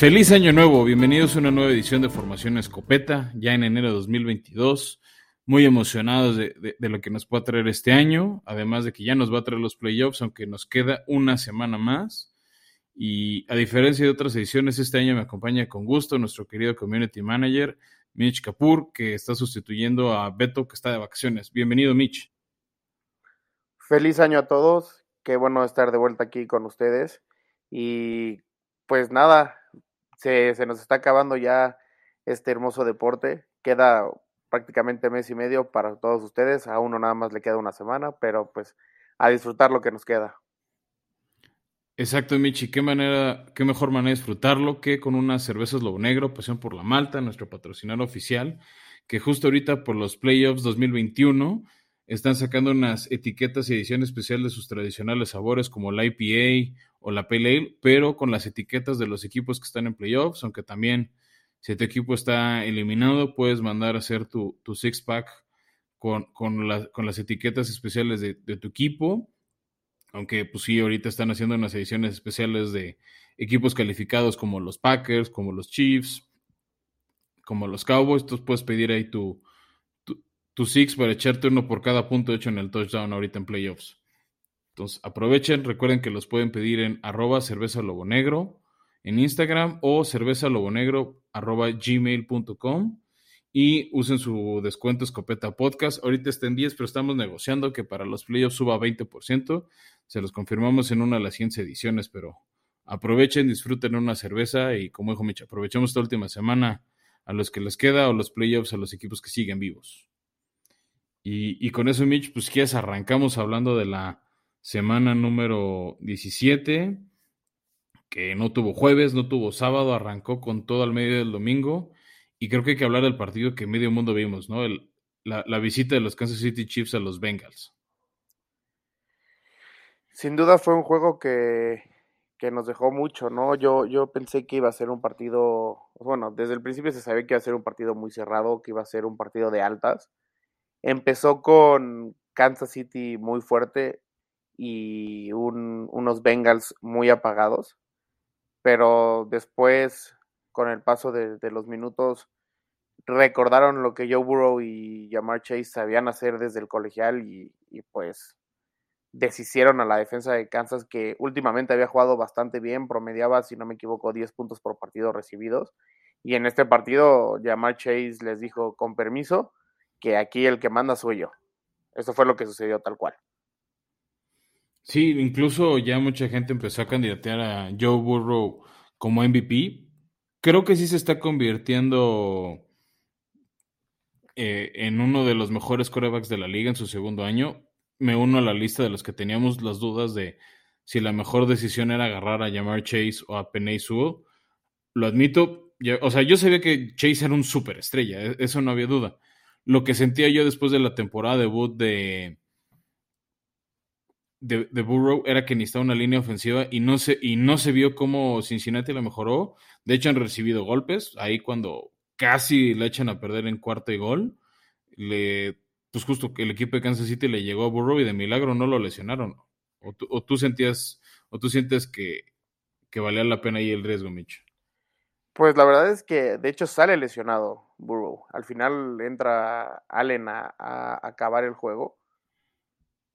Feliz año nuevo, bienvenidos a una nueva edición de Formación Escopeta, ya en enero de 2022. Muy emocionados de, lo que nos pueda traer este año, además de que ya nos va a traer los playoffs, aunque nos queda una semana más. Y a diferencia de otras ediciones, este año me acompaña con gusto nuestro querido community manager, Mitch Kapoor, que está sustituyendo a Beto, que está de vacaciones. Bienvenido, Mitch. Feliz año a todos, qué bueno estar de vuelta aquí con ustedes. Y pues nada, se, se, nos está acabando ya este hermoso deporte. Queda prácticamente mes y medio para todos ustedes. A uno nada más le queda una semana, pero pues a disfrutar lo que nos queda. Exacto, Michi. Qué manera, qué mejor manera de disfrutarlo que con unas cervezas Lobo Negro, Pasión por la Malta, nuestro patrocinador oficial, que justo ahorita por los playoffs 2021 están sacando unas etiquetas y edición especial de sus tradicionales sabores como la IPA o la Pale Ale, pero con las etiquetas de los equipos que están en playoffs, aunque también si tu equipo está eliminado, puedes mandar a hacer tu, tu six-pack con, con, las etiquetas especiales de, tu equipo. Aunque, pues sí, ahorita están haciendo unas ediciones especiales de equipos calificados como los Packers, como los Chiefs, como los Cowboys. Entonces puedes pedir ahí tu, tu, six para echarte uno por cada punto hecho en el touchdown ahorita en playoffs. Entonces, aprovechen, recuerden que los pueden pedir en arroba cerveza lobo en Instagram o cerveza lobo negro arroba gmail.com y usen su descuento escopeta podcast. Ahorita está en 10, pero estamos negociando que para los playoffs suba 20%. Se los confirmamos en una de las 100 ediciones, pero aprovechen, disfruten una cerveza y como dijo Mitch, aprovechemos esta última semana a los que les queda o los playoffs a los equipos que siguen vivos. Y, con eso, Mitch, pues quieres arrancamos hablando de la semana número 17, que no tuvo jueves, no tuvo sábado, arrancó con todo al medio del domingo. Y creo que hay que hablar del partido que medio mundo vimos, ¿no? El, la, la, visita de los Kansas City Chiefs a los Bengals. Sin duda fue un juego que, que nos dejó mucho, ¿no? Yo, yo pensé que iba a ser un partido, bueno, desde el principio se sabía que iba a ser un partido muy cerrado, que iba a ser un partido de altas. Empezó con Kansas City muy fuerte, y unos Bengals muy apagados. Pero después, con el paso de, los minutos, recordaron lo que Joe Burrow y Jamar Chase sabían hacer desde el colegial y, y, pues deshicieron a la defensa de Kansas que últimamente había jugado bastante bien, promediaba, si no me equivoco, 10 puntos por partido recibidos. Y en este partido, Jamar Chase les dijo con permiso que aquí el que manda soy yo. Eso fue lo que sucedió tal cual. Sí, incluso ya mucha gente empezó a candidatear a Joe Burrow como MVP. Creo que sí se está convirtiendo eh, en uno de los mejores corebacks de la liga en su segundo año. Me uno a la lista de los que teníamos las dudas de si la mejor decisión era agarrar a Jamar Chase o a Penny Sewell. Lo admito, o sea, yo sabía que Chase era un superestrella, e, eso no había duda. Lo que sentía yo después de la temporada debut de, de, Burrow era que necesitaba una línea ofensiva y no, se, y no se vio cómo Cincinnati la mejoró. De hecho, han recibido golpes. Ahí cuando casi le echan a perder en cuarto y gol, le, pues justo que el equipo de Kansas City le llegó a Burrow y de milagro no lo lesionaron. O tú, sentías, o tú sientes que, que valía la pena ahí el riesgo, Mitch. Pues la verdad es que de hecho sale lesionado Burrow. Al final entra Allen a, acabar el juego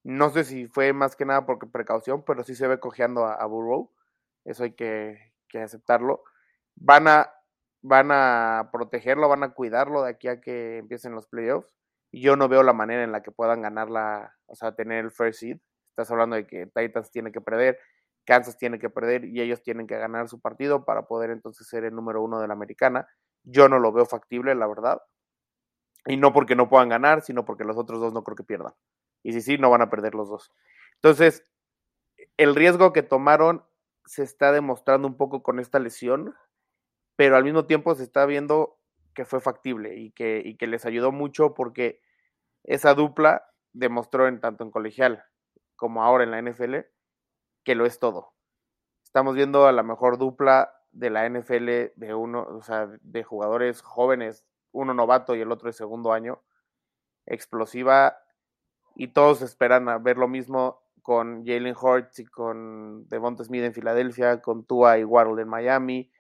no sé si fue más que nada por precaución, pero sí se ve cojeando a, Burrow. Eso hay que, aceptarlo. Van a, van a protegerlo, van a cuidarlo de aquí a que empiecen los playoffs. Y yo no veo la manera en la que puedan ganarla, o sea, tener el first seed. Estás hablando de que Titans tiene que perder, Kansas tiene que perder y ellos tienen que ganar su partido para poder entonces ser el número uno de la americana. Yo no lo veo factible, la verdad. Y no porque no puedan ganar, sino porque los otros dos no creo que pierdan. Y si sí, no van a perder los dos. Entonces, el riesgo que tomaron se está demostrando un poco con esta lesión, pero al mismo tiempo se está viendo que fue factible y que, y que les ayudó mucho porque esa dupla demostró en tanto en colegial como ahora en la NFL que lo es todo. Estamos viendo a la mejor dupla de la NFL de uno, o sea, de jugadores jóvenes, uno novato y el otro de segundo año, explosiva y todos esperan a ver lo mismo con Jalen Hurts y con Devonta Smith en Filadelfia, con Tua y Waddle en Miami.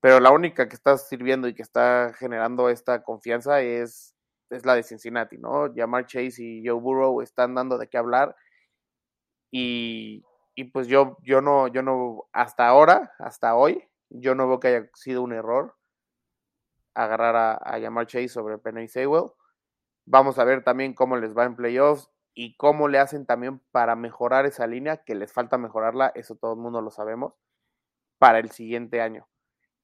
pero la única que está sirviendo y que está generando esta confianza es, es la de Cincinnati, ¿no? Jamar Chase y Joe Burrow están dando de qué hablar y, y pues yo, yo no, yo no, hasta ahora, hasta hoy, yo no veo que haya sido un error agarrar a, a Jamar Chase sobre Penny Sewell. Vamos a ver también cómo les va en playoffs y cómo le hacen también para mejorar esa línea, que les falta mejorarla, eso todo el mundo lo sabemos, para el siguiente año.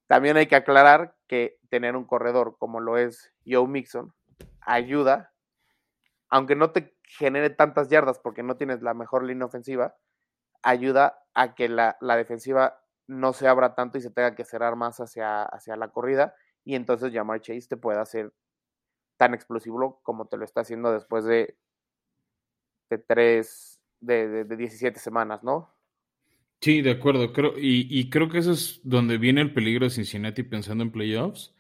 También hay que aclarar que tener un corredor como lo es Joe Mixon ayuda, aunque no te genere tantas yardas porque no tienes la mejor línea ofensiva, ayuda a que la, la defensiva no se abra tanto y se tenga que cerrar más hacia, hacia la corrida y entonces Jamar Chase te pueda hacer tan explosivo como te lo está haciendo después de, tres, de, de, 17 semanas, ¿no? Sí, de acuerdo. Creo, y, y, creo que eso es donde viene el peligro de Cincinnati pensando en playoffs.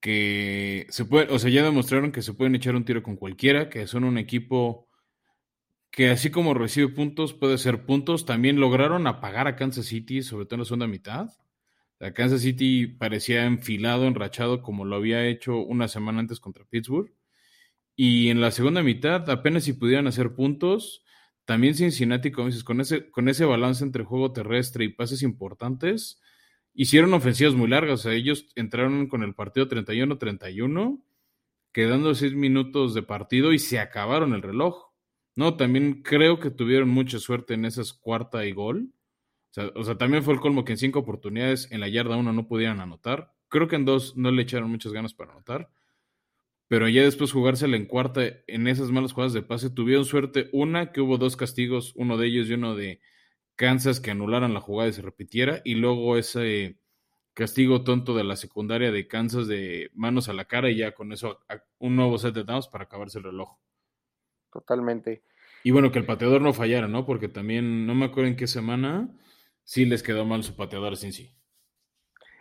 Que se puede, o sea, ya demostraron que se pueden echar un tiro con cualquiera, que son un equipo que así como recibe puntos, puede ser puntos. También lograron apagar a Kansas City, sobre todo en la segunda mitad. A Kansas City parecía enfilado, enrachado, como lo había hecho una semana antes contra Pittsburgh. Y en la segunda mitad, apenas si pudieran hacer puntos, también Cincinnati, con ese, con ese balance entre juego terrestre y pases importantes, hicieron ofensivas muy largas. O sea, ellos entraron con el partido 31-31, quedando seis minutos de partido y se acabaron el reloj. No, también creo que tuvieron mucha suerte en esas cuarta y gol. O sea, también fue el colmo que en cinco oportunidades en la yarda uno no pudieran anotar. Creo que en dos no le echaron muchas ganas para anotar pero ya después jugársela en cuarta en esas malas jugadas de pase, tuvieron suerte. Una, que hubo dos castigos, uno de ellos y uno de Kansas que anularan la jugada y se repitiera, y luego ese castigo tonto de la secundaria de Kansas de manos a la cara y ya con eso un nuevo set de downs para acabarse el reloj. Totalmente. Y bueno, que el pateador no fallara, ¿no? Porque también, no me acuerdo en qué semana, sí les quedó mal su pateador sin sí.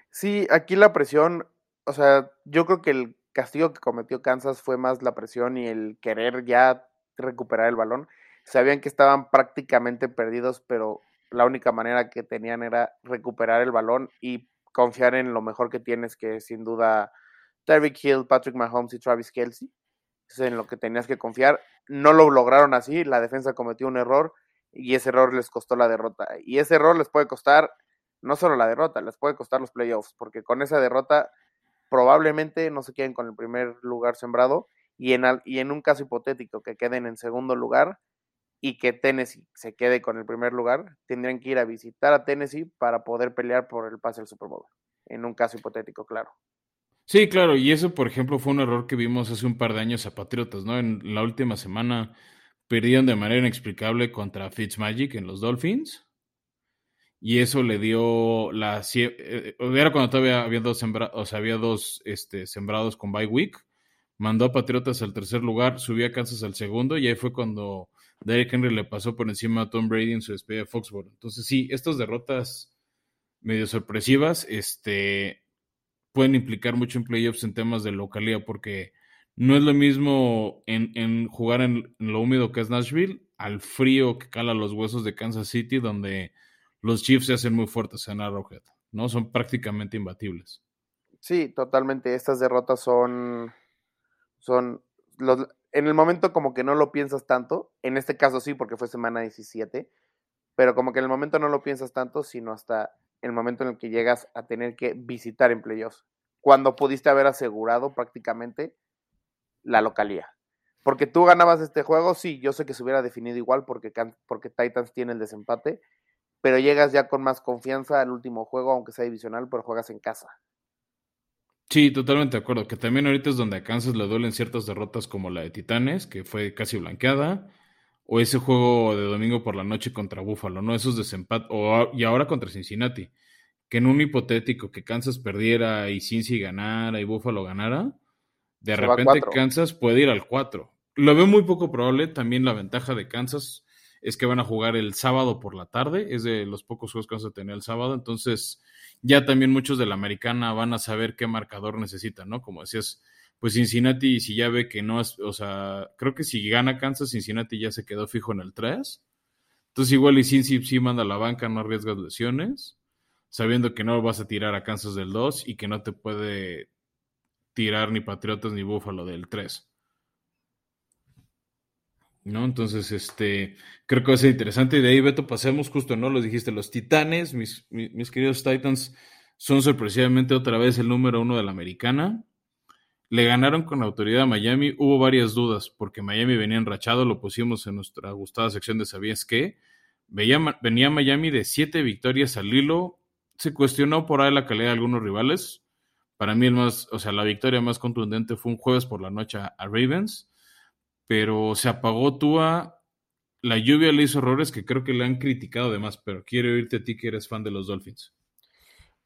Sí, aquí la presión, o sea, yo creo que el castigo que cometió Kansas fue más la presión y el querer ya recuperar el balón. Sabían que estaban prácticamente perdidos, pero la única manera que tenían era recuperar el balón y confiar en lo mejor que tienes, que sin duda Tyreek Hill, Patrick Mahomes y Travis Kelsey. Es en lo que tenías que confiar. No lo lograron así, la defensa cometió un error y ese error les costó la derrota. Y ese error les puede costar no solo la derrota, les puede costar los playoffs, porque con esa derrota probablemente no se queden con el primer lugar sembrado y en, y en un caso hipotético que queden en segundo lugar y que Tennessee se quede con el primer lugar, tendrían que ir a visitar a Tennessee para poder pelear por el pase al Super Bowl. En un caso hipotético, claro. Sí, claro, y eso, por ejemplo, fue un error que vimos hace un par de años a Patriotas, ¿no? En la última semana perdieron de manera inexplicable contra Fitzmagic en los Dolphins y eso le dio la eh, era cuando todavía había dos sembrados, o sea, había dos este, sembrados con bye week, mandó a Patriotas al tercer lugar, subió a Kansas al segundo y ahí fue cuando Derek Henry le pasó por encima a Tom Brady en su despedida de Foxborough. Entonces sí, estas derrotas medio sorpresivas, este pueden implicar mucho en playoffs en temas de localidad porque no es lo mismo en, jugar en, en, lo húmedo que es Nashville al frío que cala los huesos de Kansas City donde los Chiefs se hacen muy fuertes en Arrowhead, ¿no? Son prácticamente imbatibles. Sí, totalmente. Estas derrotas son, son los, en el momento como que no lo piensas tanto, en este caso sí, porque fue semana 17, pero como que en el momento no lo piensas tanto, sino hasta el momento en el que llegas a tener que visitar en playoffs, cuando pudiste haber asegurado prácticamente la localía. Porque tú ganabas este juego, sí, yo sé que se hubiera definido igual porque, porque Titans tiene el desempate, pero llegas ya con más confianza al último juego, aunque sea divisional, pero juegas en casa. Sí, totalmente de acuerdo. Que también ahorita es donde a Kansas le duelen ciertas derrotas como la de Titanes, que fue casi blanqueada, o ese juego de domingo por la noche contra Buffalo, ¿no? Esos desempates, o, y ahora contra Cincinnati, que en un hipotético que Kansas perdiera y Cincy ganara y Buffalo ganara, de repente Kansas puede ir al 4. Lo veo muy poco probable, también la ventaja de Kansas es que van a jugar el sábado por la tarde, es de los pocos juegos que vamos a tener el sábado, entonces ya también muchos de la americana van a saber qué marcador necesitan, ¿no? Como decías, pues Cincinnati, si ya ve que no o sea, creo que si gana Kansas, Cincinnati ya se quedó fijo en el 3. Entonces igual y Cincy sí manda a la banca, no arriesgas lesiones. sabiendo que no vas a tirar a Kansas del 2 y que no te puede tirar ni Patriotas ni Búfalo del 3. ¿No? Entonces, este, creo que va a ser interesante. Y de ahí, Beto, pasemos justo, ¿no? Lo dijiste, los Titanes, mis, mis, queridos Titans, son sorpresivamente otra vez el número uno de la americana. Le ganaron con autoridad a Miami. Hubo varias dudas porque Miami venía enrachado. Lo pusimos en nuestra gustada sección de ¿Sabías qué? venía Miami de siete victorias al hilo. Se cuestionó por ahí la calidad de algunos rivales. Para mí, el más, o sea, la victoria más contundente fue un jueves por la noche a Ravens pero se apagó Tua. La lluvia le hizo errores que creo que le han criticado además, pero quiero oírte a ti que eres fan de los Dolphins.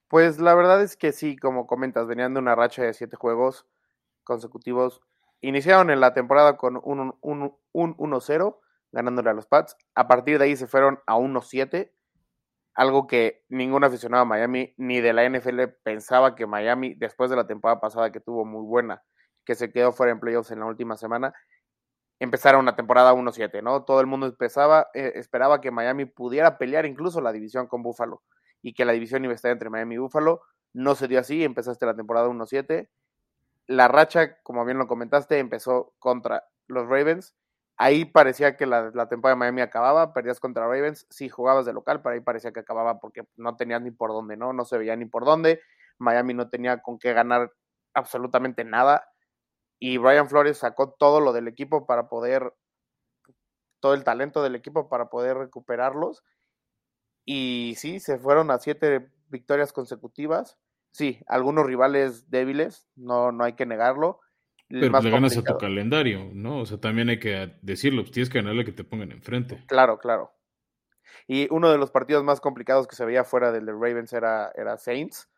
Pues la verdad es que sí, como comentas, venían de una racha de siete juegos consecutivos. Iniciaron en la temporada con un, 1-0, ganándole a los Pats. A partir de ahí se fueron a 1-7, algo que ningún aficionado a Miami ni de la NFL pensaba que Miami, después de la temporada pasada que tuvo muy buena, que se quedó fuera en playoffs en la última semana, empezara una temporada 1-7, ¿no? Todo el mundo empezaba, eh, esperaba que Miami pudiera pelear incluso la división con Buffalo y que la división iba a estar entre Miami y Buffalo. No se dio así, empezaste la temporada 1-7. La racha, como bien lo comentaste, empezó contra los Ravens. Ahí parecía que la, temporada de Miami acababa, perdías contra Ravens, sí jugabas de local, pero ahí parecía que acababa porque no tenías ni por dónde, ¿no? No se veía ni por dónde. Miami no tenía con qué ganar absolutamente nada y Brian Flores sacó todo lo del equipo para poder, todo el talento del equipo para poder recuperarlos. Y sí, se fueron a siete victorias consecutivas. Sí, algunos rivales débiles, no, no hay que negarlo. Pero le ganas a tu calendario, ¿no? O sea, también hay que decirlo, pues tienes que ganarle que te pongan enfrente. Claro, claro. Y uno de los partidos más complicados que se veía fuera del de Ravens era, era Saints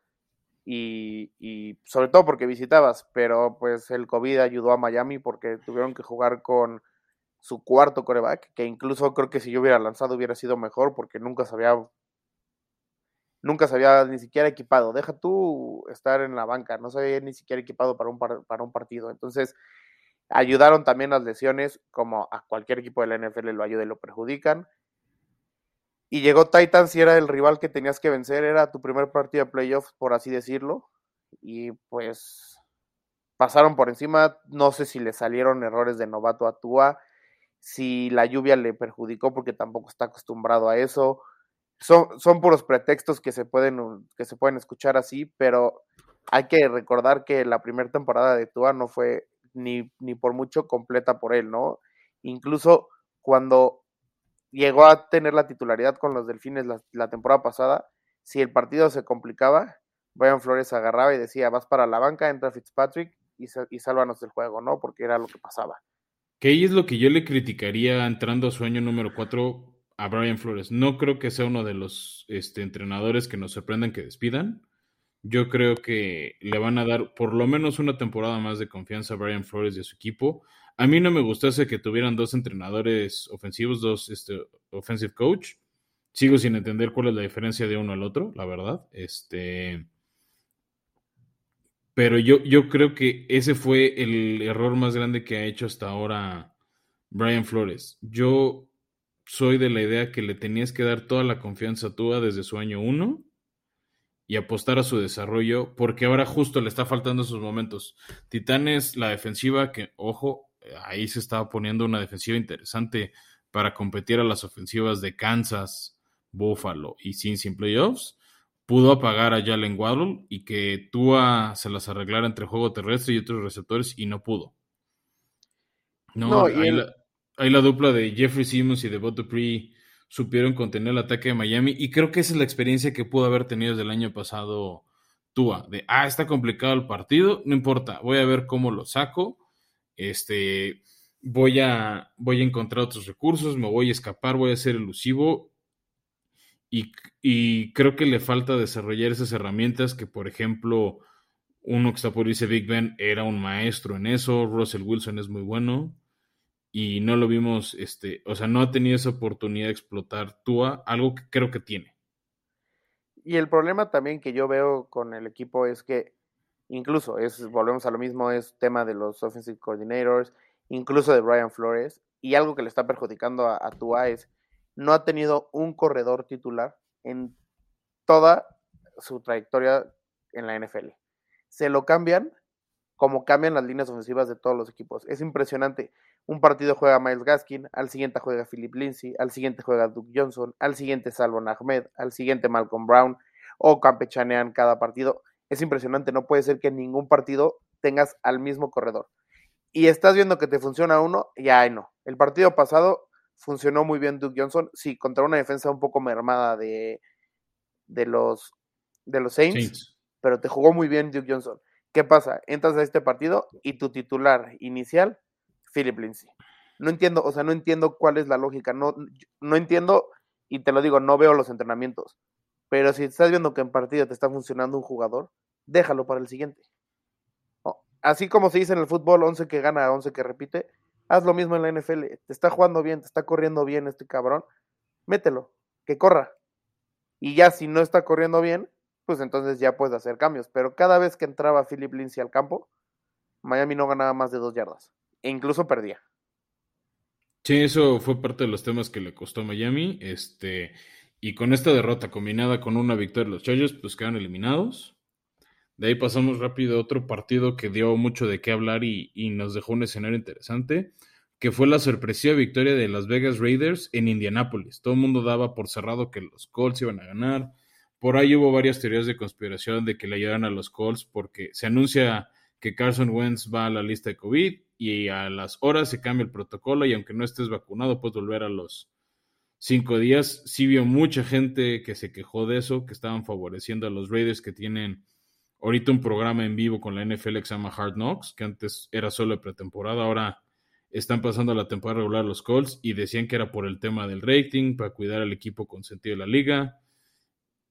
y, sobre todo porque visitabas, pero pues el COVID ayudó a Miami porque tuvieron que jugar con su cuarto coreback, que incluso creo que si yo hubiera lanzado hubiera sido mejor porque nunca se había nunca se había ni siquiera equipado. Deja tú estar en la banca, no se había ni siquiera equipado para un, para un partido. Entonces, ayudaron también las lesiones, como a cualquier equipo de la NFL lo ayuda y lo perjudican. Y llegó Titans y era el rival que tenías que vencer, era tu primer partido de playoffs, por así decirlo. Y pues pasaron por encima, no sé si le salieron errores de novato a Tua, si la lluvia le perjudicó porque tampoco está acostumbrado a eso. Son, son puros pretextos que se, pueden, que se pueden escuchar así, pero hay que recordar que la primera temporada de Tua no fue ni, ni por mucho completa por él, ¿no? Incluso cuando llegó a tener la titularidad con los Delfines la, temporada pasada. Si el partido se complicaba, Brian Flores agarraba y decía, vas para la banca, entra Fitzpatrick y, y sálvanos del juego, ¿no? Porque era lo que pasaba. Que es lo que yo le criticaría entrando a su año número 4 a Brian Flores. No creo que sea uno de los este, entrenadores que nos sorprendan que despidan. Yo creo que le van a dar por lo menos una temporada más de confianza a Brian Flores y a su equipo. A mí no me gustase que tuvieran dos entrenadores ofensivos, dos este, offensive coach. Sigo sin entender cuál es la diferencia de uno al otro, la verdad. Este, pero yo, yo creo que ese fue el error más grande que ha hecho hasta ahora Brian Flores. Yo soy de la idea que le tenías que dar toda la confianza a Tua desde su año uno y apostar a su desarrollo, porque ahora justo le está faltando esos momentos. Titanes, la defensiva, que, ojo, ahí se estaba poniendo una defensiva interesante para competir a las ofensivas de Kansas, Buffalo y Cincinnati Playoffs, pudo apagar a Jalen Waddle y que Tua se las arreglara entre juego terrestre y otros receptores y no pudo. No, ahí, la, dupla de Jeffrey Simmons y de Bob Dupree supieron contener el ataque de Miami y creo que esa es la experiencia que pudo haber tenido desde el año pasado Tua, de, ah, está complicado el partido, no importa, voy a ver cómo lo saco este, voy a, voy a encontrar otros recursos, me voy a escapar, voy a ser elusivo. Y, creo que le falta desarrollar esas herramientas que, por ejemplo, uno que está por irse Big Ben era un maestro en eso, Russell Wilson es muy bueno y no lo vimos, este, o sea, no ha tenido esa oportunidad de explotar Tua, algo que creo que tiene. Y el problema también que yo veo con el equipo es que Incluso, es, volvemos a lo mismo, es tema de los offensive coordinators, incluso de Brian Flores. Y algo que le está perjudicando a, Tua es no ha tenido un corredor titular en toda su trayectoria en la NFL. Se lo cambian como cambian las líneas ofensivas de todos los equipos. Es impresionante. Un partido juega Miles Gaskin, al siguiente juega Philip Lindsay, al siguiente juega Duke Johnson, al siguiente Salvon Ahmed, al siguiente Malcolm Brown, o campechanean cada partido. Es impresionante, no puede ser que en ningún partido tengas al mismo corredor. Y estás viendo que te funciona uno, y ay no. El partido pasado funcionó muy bien Duke Johnson, sí, contra una defensa un poco mermada de, de los, de los Saints, pero te jugó muy bien Duke Johnson. ¿Qué pasa? Entras a este partido y tu titular inicial, Philip Lindsay. No entiendo, o sea, no entiendo cuál es la lógica, no, no entiendo, y te lo digo, no veo los entrenamientos. Pero si estás viendo que en partido te está funcionando un jugador, déjalo para el siguiente. Así como se dice en el fútbol, 11 que gana, 11 que repite, haz lo mismo en la NFL. Te está jugando bien, te está corriendo bien este cabrón, mételo, que corra. Y ya si no está corriendo bien, pues entonces ya puedes hacer cambios. Pero cada vez que entraba Philip Lindsay al campo, Miami no ganaba más de dos yardas. E incluso perdía. Sí, eso fue parte de los temas que le costó a Miami. Este, y con esta derrota combinada con una victoria de los Chargers, pues quedan eliminados. De ahí pasamos rápido a otro partido que dio mucho de qué hablar y, nos dejó un escenario interesante, que fue la sorpresiva victoria de Las Vegas Raiders en Indianápolis. Todo el mundo daba por cerrado que los Colts iban a ganar. Por ahí hubo varias teorías de conspiración de que le ayudaran a los Colts porque se anuncia que Carson Wentz va a la lista de COVID y a las horas se cambia el protocolo y aunque no estés vacunado puedes volver a los cinco días. Sí vio mucha gente que se quejó de eso, que estaban favoreciendo a los Raiders que tienen ahorita un programa en vivo con la NFL que se llama Hard Knocks, que antes era solo de pretemporada, ahora están pasando la temporada regular los Colts y decían que era por el tema del rating, para cuidar al equipo con sentido de la liga.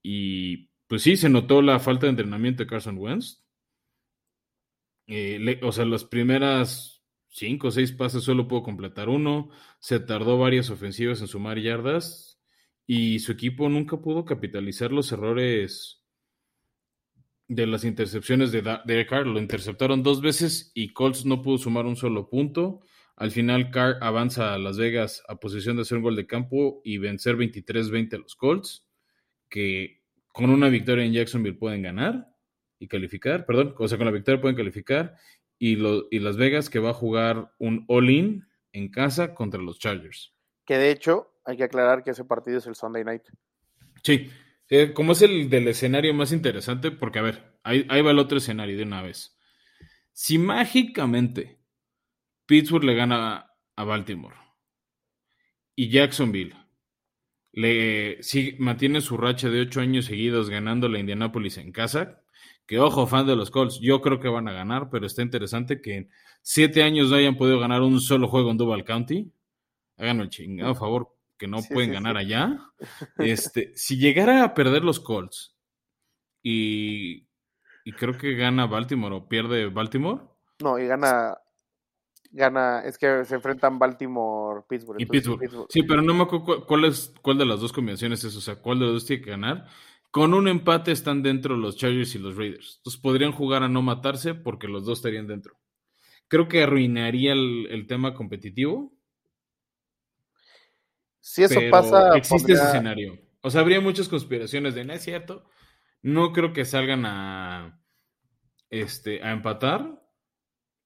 Y pues sí, se notó la falta de entrenamiento de Carson Wentz. Eh, o sea, las primeras cinco o seis pases solo pudo completar uno, se tardó varias ofensivas en sumar yardas y su equipo nunca pudo capitalizar los errores de las intercepciones de Derek Carr. Lo interceptaron dos veces y Colts no pudo sumar un solo punto. Al final Carr avanza a Las Vegas a posición de hacer un gol de campo y vencer 23-20 a los Colts, que con una victoria en Jacksonville pueden ganar y calificar, perdón, o sea, con la victoria pueden calificar y, y Las Vegas que va a jugar un all-in en casa contra los Chargers. Que de hecho, hay que aclarar que ese partido es el Sunday night. Sí, eh, como es el del escenario más interesante, porque a ver, ahí, va el otro escenario de una vez. Si mágicamente Pittsburgh le gana a Baltimore y Jacksonville le mantiene su racha de ocho años seguidos ganando la Indianapolis en casa, que ojo, fan de los Colts, yo creo que van a ganar, pero está interesante que en siete años no hayan podido ganar un solo juego en Duval County. Hagan el chingado favor que no pueden ganar allá. Este, si llegara a perder los Colts y, y, creo que gana Baltimore o pierde Baltimore. No, y gana gana, es que se enfrentan Baltimore, Pittsburgh. Y Pittsburgh. Sí, pero no me acuerdo cuál, es, cuál de las dos combinaciones es, o sea, cuál de los dos tiene que ganar. Con un empate están dentro los Chargers y los Raiders. Entonces podrían jugar a no matarse porque los dos estarían dentro. Creo que arruinaría el, tema competitivo. Si eso pasa. Existe ese escenario. O sea, habría muchas conspiraciones de no es cierto. No creo que salgan a, este, a empatar.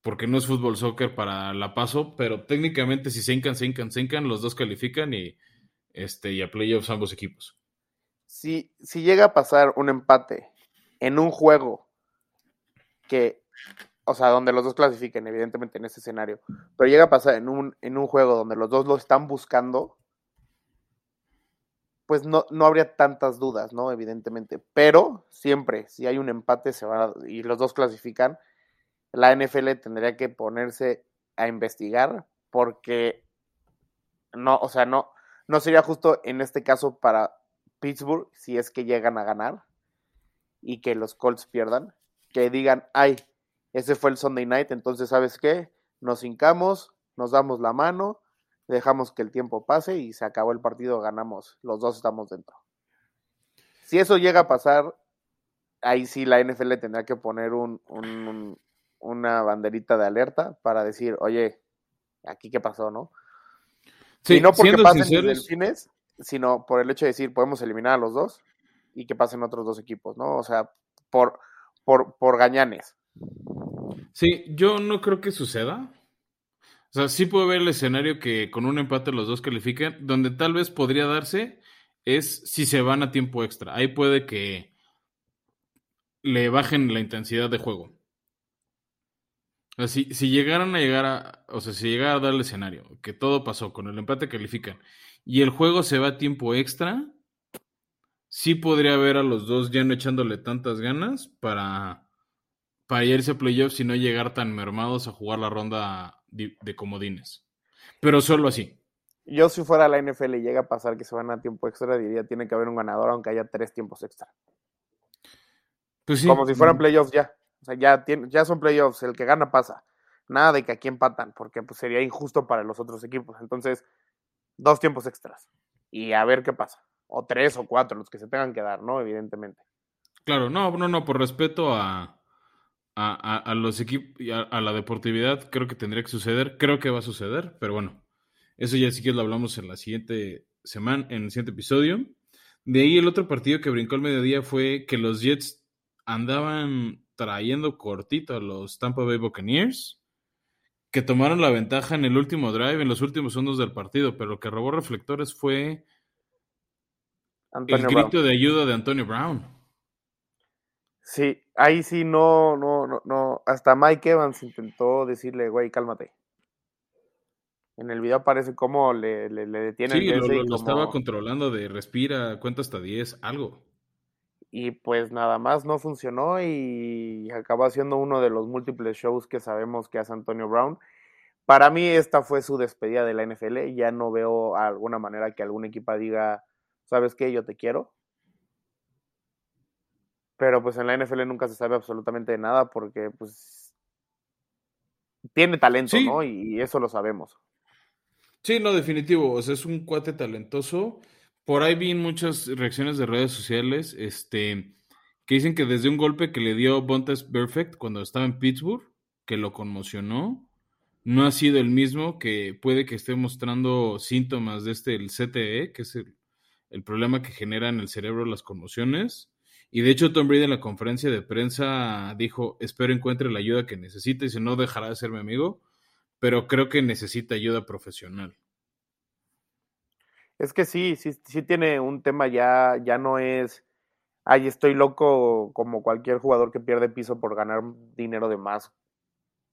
Porque no es fútbol soccer para la paso. Pero técnicamente, si se hincan, se hincan, se hincan, los dos califican y, este, y a playoffs ambos equipos si, si llega a pasar un empate en un juego que, o sea, donde los dos clasifiquen, evidentemente en ese escenario, pero llega a pasar en un, en un juego donde los dos lo están buscando, pues no, no habría tantas dudas, ¿no? Evidentemente. Pero siempre, si hay un empate se van y los dos clasifican, la NFL tendría que ponerse a investigar porque no, o sea, no, no sería justo en este caso para Pittsburgh, si es que llegan a ganar y que los Colts pierdan, que digan, ay, ese fue el Sunday night, entonces, ¿sabes qué? Nos hincamos, nos damos la mano, dejamos que el tiempo pase y se acabó el partido, ganamos, los dos estamos dentro. Si eso llega a pasar, ahí sí la NFL tendrá que poner un, una banderita de alerta para decir, oye, aquí qué pasó, ¿no? Sí, y no porque pasen los delfines, sino por el hecho de decir, podemos eliminar a los dos y que pasen otros dos equipos, ¿no? O sea, por, por, por gañanes. Sí, yo no creo que suceda. O sea, sí puedo ver el escenario que con un empate los dos califiquen, donde tal vez podría darse es si se van a tiempo extra. Ahí puede que le bajen la intensidad de juego. O sea, si, si llegaran a llegar a, o sea, si llegara a dar el escenario, que todo pasó, con el empate califican, y el juego se va a tiempo extra, sí podría ver a los dos ya no echándole tantas ganas para, para irse a playoffs y no llegar tan mermados a jugar la ronda de, de comodines. Pero solo así. Yo si fuera la NFL y llega a pasar que se van a tiempo extra, diría tiene que haber un ganador aunque haya tres tiempos extra. Pues sí. Como si fueran playoffs ya. O sea, ya, tiene, ya son playoffs, el que gana pasa. Nada de que aquí empatan, porque pues, sería injusto para los otros equipos. Entonces, dos tiempos extras. Y a ver qué pasa. O tres o cuatro, los que se tengan que dar, ¿no? Evidentemente. Claro, no, no, no, por respeto a, a, a, los equipos, a, a la deportividad, creo que tendría que suceder. Creo que va a suceder, pero bueno, eso ya sí que lo hablamos en la siguiente semana, en el siguiente episodio. De ahí el otro partido que brincó al mediodía fue que los Jets andaban trayendo cortito a los Tampa Bay Buccaneers, que tomaron la ventaja en el último drive, en los últimos segundos del partido, pero lo que robó reflectores fue Antonio el grito Brown. de ayuda de Antonio Brown. Sí, ahí sí no, no, no, no. Hasta Mike Evans intentó decirle, güey, cálmate. En el video aparece cómo le, le, le detienen Sí, lo, ese lo- lo cómo- estaba controlando de respira, cuenta hasta 10, algo. Y pues nada más no funcionó y acabó siendo uno de los múltiples shows que sabemos que hace Antonio Brown. Para mí esta fue su despedida de la NFL, ya no veo alguna manera que algún equipo diga, ¿sabes qué? Yo te quiero. Pero pues en la NFL nunca se sabe absolutamente de nada porque pues tiene talento, Sí. ¿no? Y, y eso lo sabemos. Sí, no, definitivo. O sea, es un cuate talentoso. Por ahí vi muchas reacciones de redes sociales, este, que dicen que desde un golpe que le dio Bontes Perfect cuando estaba en Pittsburgh, que lo conmocionó, no ha sido el mismo, que puede que esté mostrando síntomas de este, el CTE, que es el, el problema que genera en el cerebro las conmociones. Y de hecho, Tom Brady en la conferencia de prensa dijo, espero encuentre la ayuda que necesite, y si no dejará de ser mi amigo, pero creo que necesita ayuda profesional. Es que sí, sí, sí tiene un tema ya, ya no es, ay, estoy loco como cualquier jugador que pierde piso por ganar dinero de más,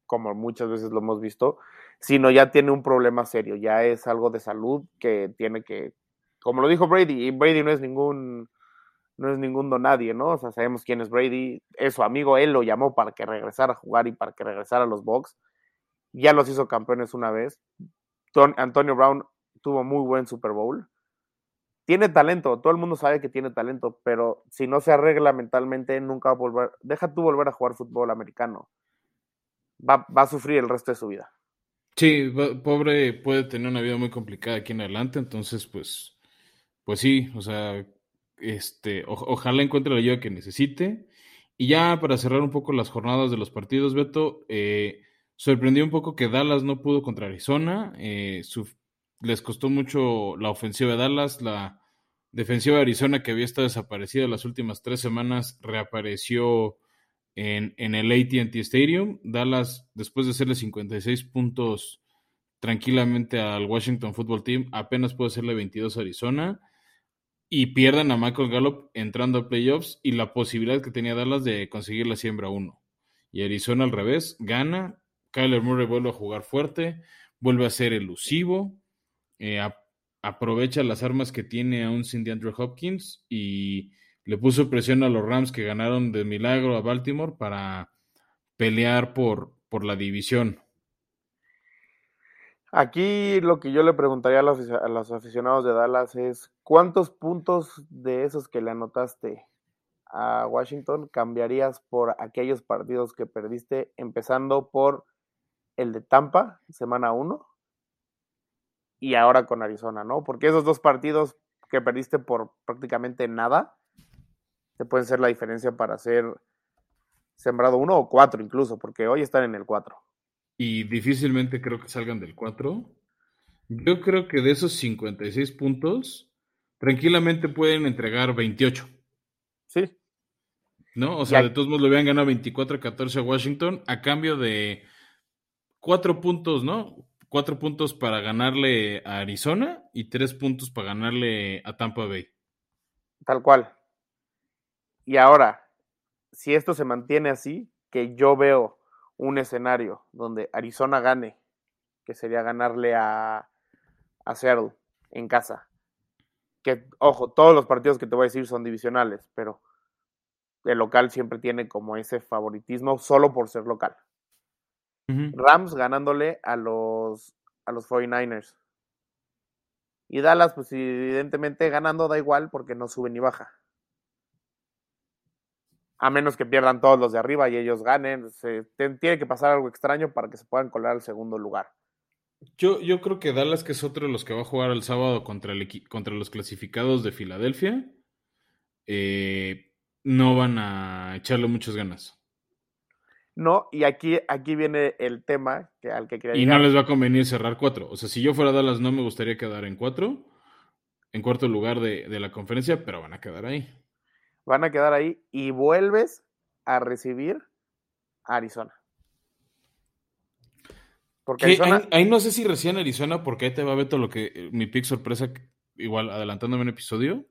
como muchas veces lo hemos visto, sino ya tiene un problema serio, ya es algo de salud que tiene que, como lo dijo Brady, y Brady no es ningún, no es ningún nadie, ¿no? O sea, sabemos quién es Brady, es su amigo, él lo llamó para que regresara a jugar y para que regresara a los Bucks, ya los hizo campeones una vez. Ton- Antonio Brown tuvo muy buen Super Bowl. Tiene talento, todo el mundo sabe que tiene talento, pero si no se arregla mentalmente, nunca va a volver. Deja tú volver a jugar fútbol americano. Va, va a sufrir el resto de su vida. Sí, pobre puede tener una vida muy complicada aquí en adelante, entonces pues, pues sí, o sea, este, ojalá encuentre la ayuda que necesite. Y ya para cerrar un poco las jornadas de los partidos, Beto, eh, sorprendió un poco que Dallas no pudo contra Arizona, eh, su- les costó mucho la ofensiva de Dallas, la defensiva de Arizona que había estado desaparecida las últimas tres semanas reapareció en, en el AT&T Stadium. Dallas, después de hacerle 56 puntos tranquilamente al Washington Football Team, apenas puede hacerle 22 a Arizona y pierden a Michael Gallup entrando a playoffs y la posibilidad que tenía Dallas de conseguir la siembra 1. Y Arizona al revés, gana, Kyler Murray vuelve a jugar fuerte, vuelve a ser elusivo, eh, aprovecha las armas que tiene aún sin DeAndre Hopkins y le puso presión a los Rams que ganaron de milagro a Baltimore para pelear por, por la división. Aquí lo que yo le preguntaría a los, a los aficionados de Dallas es, ¿cuántos puntos de esos que le anotaste a Washington cambiarías por aquellos partidos que perdiste, empezando por el de Tampa, semana 1, y ahora con Arizona, ¿no? Porque esos dos partidos que perdiste por prácticamente nada, te pueden ser la diferencia para ser sembrado 1 o 4 incluso, porque hoy están en el 4. Y difícilmente creo que salgan del 4. Yo creo que de esos 56 puntos, tranquilamente pueden entregar 28. ¿No? O sea, de todos modos le habían ganado 24-14 a Washington a cambio de cuatro puntos, ¿no? Cuatro puntos para ganarle a Arizona y tres puntos para ganarle a Tampa Bay. Tal cual. Y ahora, si esto se mantiene así, que yo veo un escenario donde Arizona gane, que sería ganarle a, Seattle en casa. Que, ojo, todos los partidos que te voy a decir son divisionales, pero el local siempre tiene como ese favoritismo solo por ser local. Rams ganándole a los, a los 49ers. Y Dallas, pues evidentemente ganando da igual porque no sube ni baja. A menos que pierdan todos los de arriba y ellos ganen. tiene que pasar algo extraño para que se puedan colar al segundo lugar. Yo, yo creo que Dallas, que es otro de los que va a jugar el sábado contra, el, contra los clasificados de Filadelfia, eh, no van a echarle muchas ganas. No, y aquí, aquí viene el tema que, al que quería Y no les va a convenir cerrar cuatro. O sea, si yo fuera Dallas, no me gustaría quedar en cuatro, en cuarto lugar de, la conferencia, pero van a quedar ahí. Van a quedar ahí y vuelves a recibir a Arizona. Porque Arizona... ahí, no sé si recién Arizona, porque ahí te va a ver todo lo que eh, mi pick sorpresa, igual adelantándome un episodio.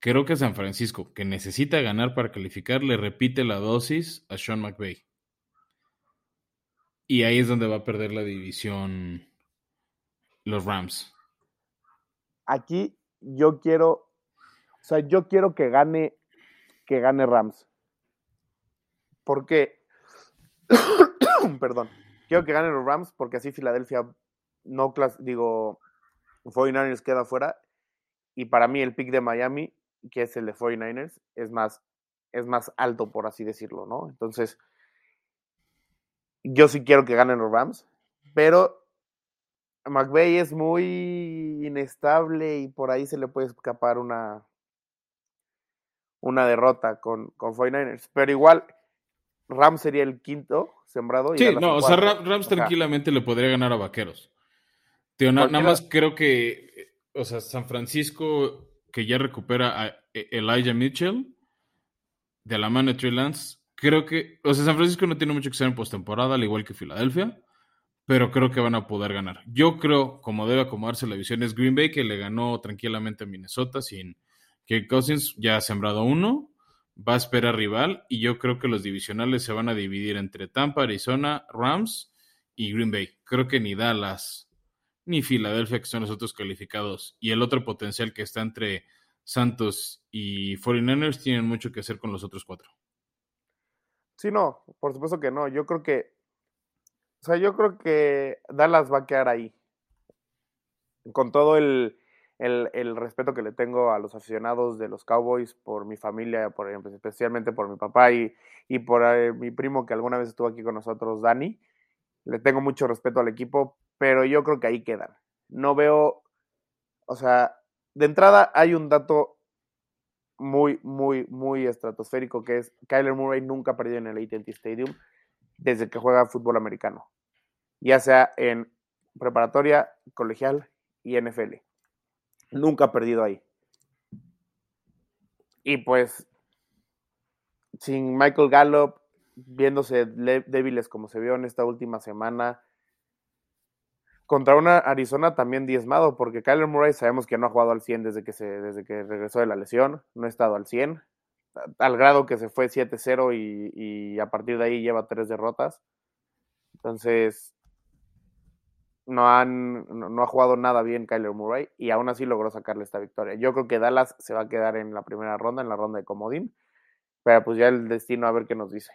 Creo que San Francisco, que necesita ganar para calificar, le repite la dosis a Sean McVay. Y ahí es donde va a perder la división los Rams. Aquí yo quiero, o sea, yo quiero que gane, que gane Rams. Porque, perdón, quiero que gane los Rams porque así Filadelfia no, digo, 49ers queda fuera. Y para mí el pick de Miami que es el de 49ers, es más, es más alto, por así decirlo, ¿no? Entonces, yo sí quiero que ganen los Rams, pero McVeigh es muy inestable y por ahí se le puede escapar una, una derrota con, con 49ers. Pero igual, Rams sería el quinto sembrado. sí, no, o sea, Rams tranquilamente le podría ganar a Vaqueros. Tío, nada más creo que, o sea, San Francisco que ya recupera a e-, Elijah Mitchell de la mano de Trey Lance. Creo que, o sea, San Francisco no tiene mucho que hacer en postemporada, al igual que Filadelfia, pero creo que van a poder ganar. Yo creo, como debe acomodarse la visión, es Green Bay, que le ganó tranquilamente a Minnesota sin que Cousins ya ha sembrado uno, va a esperar rival, y yo creo que los divisionales se van a dividir entre Tampa, Arizona, Rams y Green Bay. Creo que ni Dallas ni Filadelfia, que son los otros calificados, y el otro potencial que está entre Santos y 49ers tienen mucho que hacer con los otros cuatro. Sí, no, por supuesto que no. Yo creo que, o sea, yo creo que Dallas va a quedar ahí. Con todo el, el, respeto que le tengo a los aficionados de los Cowboys por mi familia, por, especialmente por mi papá y, y por eh, mi primo que alguna vez estuvo aquí con nosotros, Dani. Le tengo mucho respeto al equipo, pero yo creo que ahí quedan. No veo, o sea, de entrada hay un dato muy, muy, muy estratosférico que es Kyler Murray nunca ha perdido en el AT&T Stadium desde que juega fútbol americano, ya sea en preparatoria, colegial y NFL. Nunca ha perdido ahí. Y pues, sin Michael Gallup, viéndose débiles como se vio en esta última semana, contra una Arizona también diezmado, porque Kyler Murray sabemos que no ha jugado al 100 desde que, se, desde que regresó de la lesión, no ha estado al 100, al grado que se fue 7-0 y, a partir de ahí lleva tres derrotas. Entonces, no, han, no, ha jugado nada bien Kyler Murray y aún así logró sacarle esta victoria. Yo creo que Dallas se va a quedar en la primera ronda, en la ronda de comodín, pero pues ya el destino a ver qué nos dice.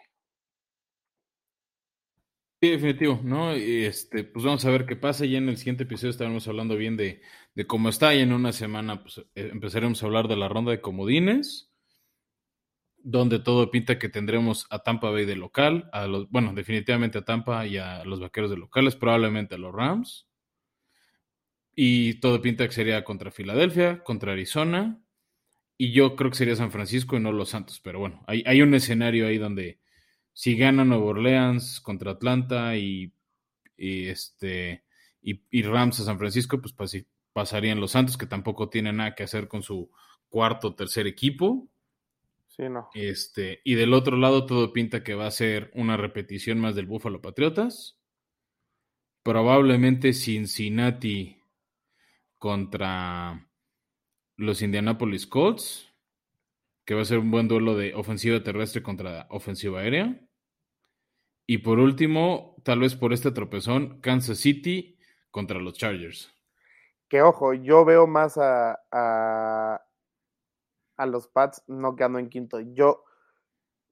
Sí, definitivo, ¿no? Este, pues vamos a ver qué pasa. Ya en el siguiente episodio estaremos hablando bien de, cómo está y en una semana pues, eh, empezaremos a hablar de la ronda de comodines, donde todo pinta que tendremos a Tampa Bay de local, a los, bueno, definitivamente a Tampa y a los vaqueros de locales, probablemente a los Rams. Y todo pinta que sería contra Filadelfia, contra Arizona, y yo creo que sería San Francisco y no los Santos, pero bueno, hay un escenario ahí donde si gana Nueva Orleans contra Atlanta y, este y, Rams a San Francisco, pues pasarían los Santos, que tampoco tienen nada que hacer con su cuarto o tercer equipo. Sí, no. Este, y del otro lado todo pinta que va a ser una repetición más del Buffalo Patriotas. Probablemente Cincinnati contra los Indianapolis Colts, que va a ser un buen duelo de ofensiva terrestre contra ofensiva aérea. Y por último, tal vez por este tropezón, Kansas City contra los Chargers. Que ojo, yo veo más a, a, a los Pats no quedando en quinto. Yo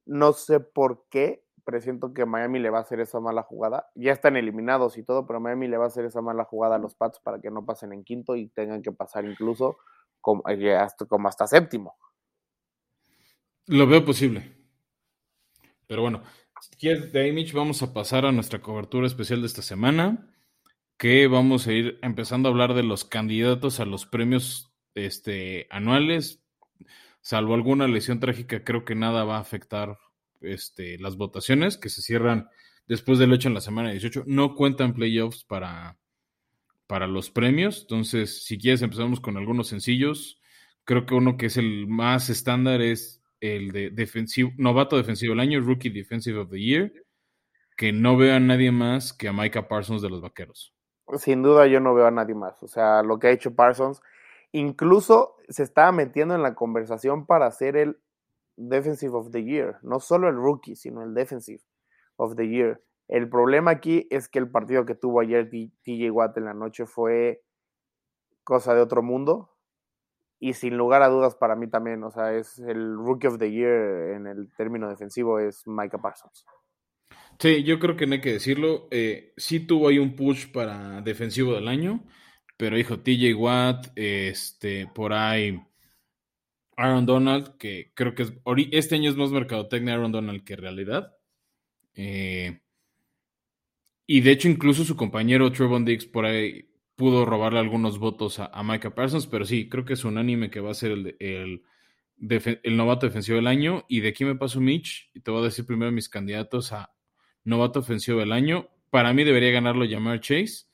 no sé por qué presiento que Miami le va a hacer esa mala jugada. Ya están eliminados y todo, pero Miami le va a hacer esa mala jugada a los Pats para que no pasen en quinto y tengan que pasar incluso como eh, hasta, como hasta séptimo. Lo veo posible. Pero bueno, si quieres, de ahí, Mitch, vamos a pasar a nuestra cobertura especial de esta semana, que vamos a ir empezando a hablar de los candidatos a los premios este, anuales. Salvo alguna lesión trágica, creo que nada va a afectar este, las votaciones, que se cierran después del 8 en la semana 18. No cuentan playoffs para, para los premios. Entonces, si quieres, empezamos con algunos sencillos. Creo que uno que es el más estándar es el de defensivo, novato defensivo del año, Rookie Defensive of the Year, que no veo a nadie más que a Micah Parsons de los Vaqueros. Sin duda yo no veo a nadie más. O sea, lo que ha hecho Parsons, incluso se estaba metiendo en la conversación para ser el Defensive of the Year. No solo el rookie, sino el Defensive of the Year. El problema aquí es que el partido que tuvo ayer TJ Watt en la noche fue cosa de otro mundo. Y sin lugar a dudas para mí también, o sea, es el Rookie of the Year en el término defensivo es Micah Parsons. Sí, yo creo que no hay que decirlo. Eh, sí tuvo ahí un push para defensivo del año, pero hijo, TJ Watt, este, por ahí Aaron Donald, que creo que este año es más mercadotecnia Aaron Donald que realidad. Eh, y de hecho, incluso su compañero Trevon Diggs por ahí pudo robarle algunos votos a, Micah Parsons, pero sí, creo que es unánime que va a ser el, el, el, novato defensivo del año. Y de aquí me paso Mitch, y te voy a decir primero mis candidatos a novato ofensivo del año. Para mí debería ganarlo llamar Chase,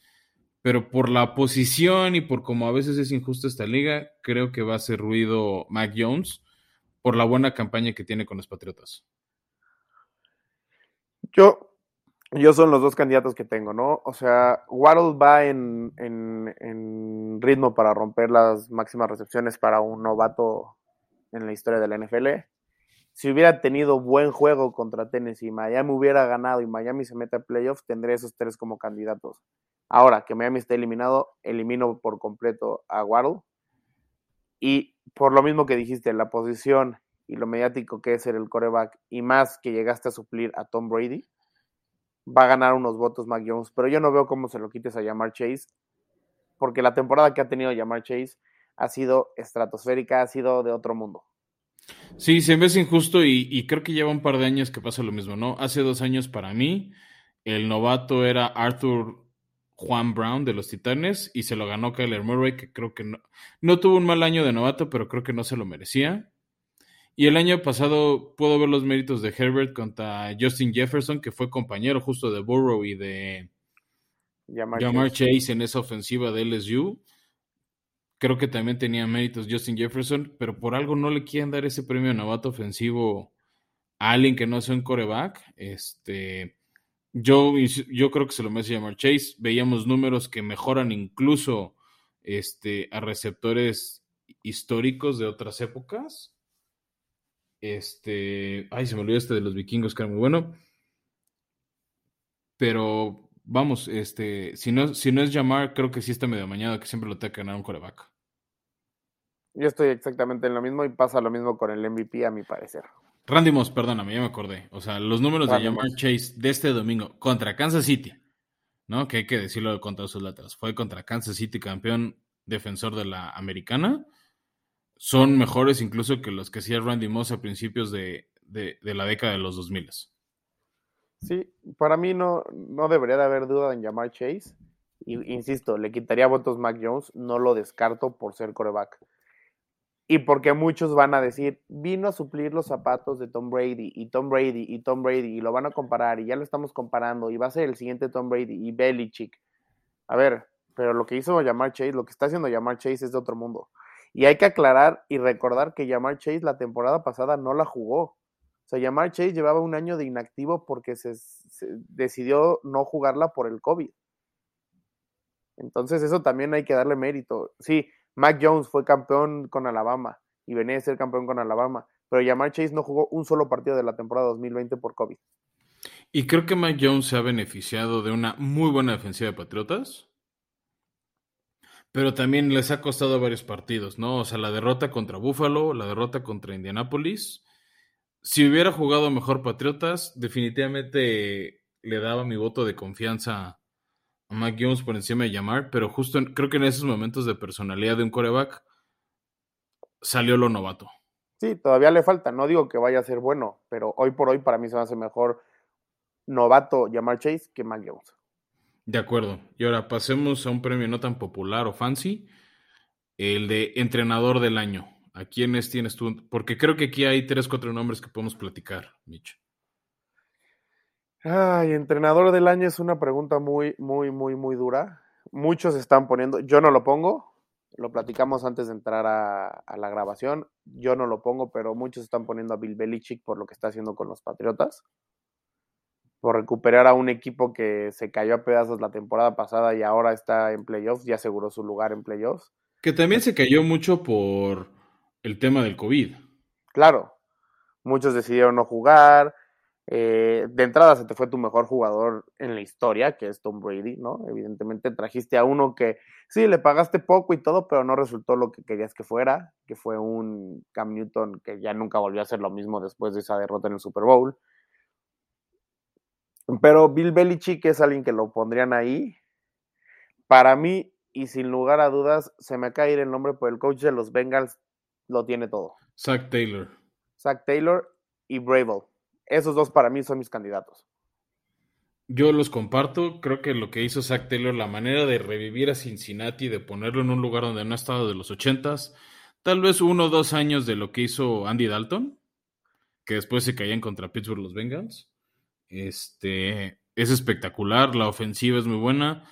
pero por la posición y por cómo a veces es injusto esta liga, creo que va a ser ruido Mac Jones por la buena campaña que tiene con los Patriotas. Yo yo son los dos candidatos que tengo, ¿no? O sea, Waddle va en, ritmo para romper las máximas recepciones para un novato en la historia de la NFL. Si hubiera tenido buen juego contra Tennessee, Miami hubiera ganado y Miami se mete a playoffs, tendré esos tres como candidatos. Ahora que Miami está eliminado, elimino por completo a Waddle. Y por lo mismo que dijiste, la posición y lo mediático que es ser el coreback, y más que llegaste a suplir a Tom Brady, va a ganar unos votos Mac Jones, pero yo no veo cómo se lo quites a Jamar Chase, porque la temporada que ha tenido Jamar Chase ha sido estratosférica, ha sido de otro mundo. Sí, se me hace injusto y, creo que lleva un par de años que pasa lo mismo, ¿no? Hace dos años para mí, el novato era Arthur Juan Brown de los Titanes y se lo ganó Kyler Murray, que creo que no tuvo un mal año de novato, pero creo que no se lo merecía. Y el año pasado puedo ver los méritos de Herbert contra Justin Jefferson, que fue compañero justo de Burrow y de Jamar, Chase. en esa ofensiva de LSU. Creo que también tenía méritos Justin Jefferson, pero por algo no le quieren dar ese premio novato ofensivo a alguien que no sea un coreback. Este, yo, yo creo que se lo merece Jamar Chase. Veíamos números que mejoran incluso este, a receptores históricos de otras épocas. Este, ay, se me olvidó este de los vikingos, que era muy bueno. Pero vamos, este, si no, si no es llamar, creo que sí está medio mañana que siempre lo tenga que ganar un coreback. Yo estoy exactamente en lo mismo y pasa lo mismo con el MVP, a mi parecer. Randy Moss, perdóname, ya me acordé. O sea, los números de Jamar Chase de este domingo contra Kansas City, ¿no? Que hay que decirlo contra sus letras. Fue contra Kansas City, campeón defensor de la americana son mejores incluso que los que hacía Randy Moss a principios de, la década de los 2000. Sí, para mí no, no debería de haber duda en llamar Chase. Y, insisto, le quitaría votos Mac Jones, no lo descarto por ser coreback. Y porque muchos van a decir, vino a suplir los zapatos de Tom Brady y Tom Brady y Tom Brady y lo van a comparar y ya lo estamos comparando y va a ser el siguiente Tom Brady y Belichick. A ver, pero lo que hizo llamar Chase, lo que está haciendo llamar Chase es de otro mundo. Y hay que aclarar y recordar que Yamar Chase la temporada pasada no la jugó. O sea, Yamar Chase llevaba un año de inactivo porque se, decidió no jugarla por el COVID. Entonces eso también hay que darle mérito. Sí, Mac Jones fue campeón con Alabama y venía a ser campeón con Alabama, pero Yamar Chase no jugó un solo partido de la temporada 2020 por COVID. Y creo que Mac Jones se ha beneficiado de una muy buena defensiva de Patriotas pero también les ha costado varios partidos, ¿no? O sea, la derrota contra Buffalo, la derrota contra Indianapolis. Si hubiera jugado mejor Patriotas, definitivamente le daba mi voto de confianza a Mac Jones por encima de llamar, pero justo creo que en esos momentos de personalidad de un coreback salió lo novato. Sí, todavía le falta, no digo que vaya a ser bueno, pero hoy por hoy para mí se me hace mejor novato llamar Chase que Mac Jones. De acuerdo. Y ahora pasemos a un premio no tan popular o fancy, el de entrenador del año. ¿A quiénes tienes tú? Porque creo que aquí hay tres, cuatro nombres que podemos platicar, Mitch. Ay, entrenador del año es una pregunta muy, muy, muy, muy dura. Muchos están poniendo, yo no lo pongo, lo platicamos antes de entrar a, a, la grabación, yo no lo pongo, pero muchos están poniendo a Bill Belichick por lo que está haciendo con los Patriotas por recuperar a un equipo que se cayó a pedazos la temporada pasada y ahora está en playoffs, ya aseguró su lugar en playoffs. Que también se cayó mucho por el tema del COVID. Claro, muchos decidieron no jugar. Eh, de entrada se te fue tu mejor jugador en la historia, que es Tom Brady, ¿no? Evidentemente trajiste a uno que sí, le pagaste poco y todo, pero no resultó lo que querías que fuera, que fue un Cam Newton que ya nunca volvió a hacer lo mismo después de esa derrota en el Super Bowl. Pero Bill Belichick es alguien que lo pondrían ahí. Para mí, y sin lugar a dudas, se me ir el nombre, por el coach de los Bengals lo tiene todo. Zach Taylor. Zach Taylor y Bravel. Esos dos para mí son mis candidatos. Yo los comparto. Creo que lo que hizo Zach Taylor, la manera de revivir a Cincinnati, de ponerlo en un lugar donde no ha estado de los ochentas, tal vez uno o dos años de lo que hizo Andy Dalton, que después se caían contra Pittsburgh los Bengals. Este, es espectacular, la ofensiva es muy buena.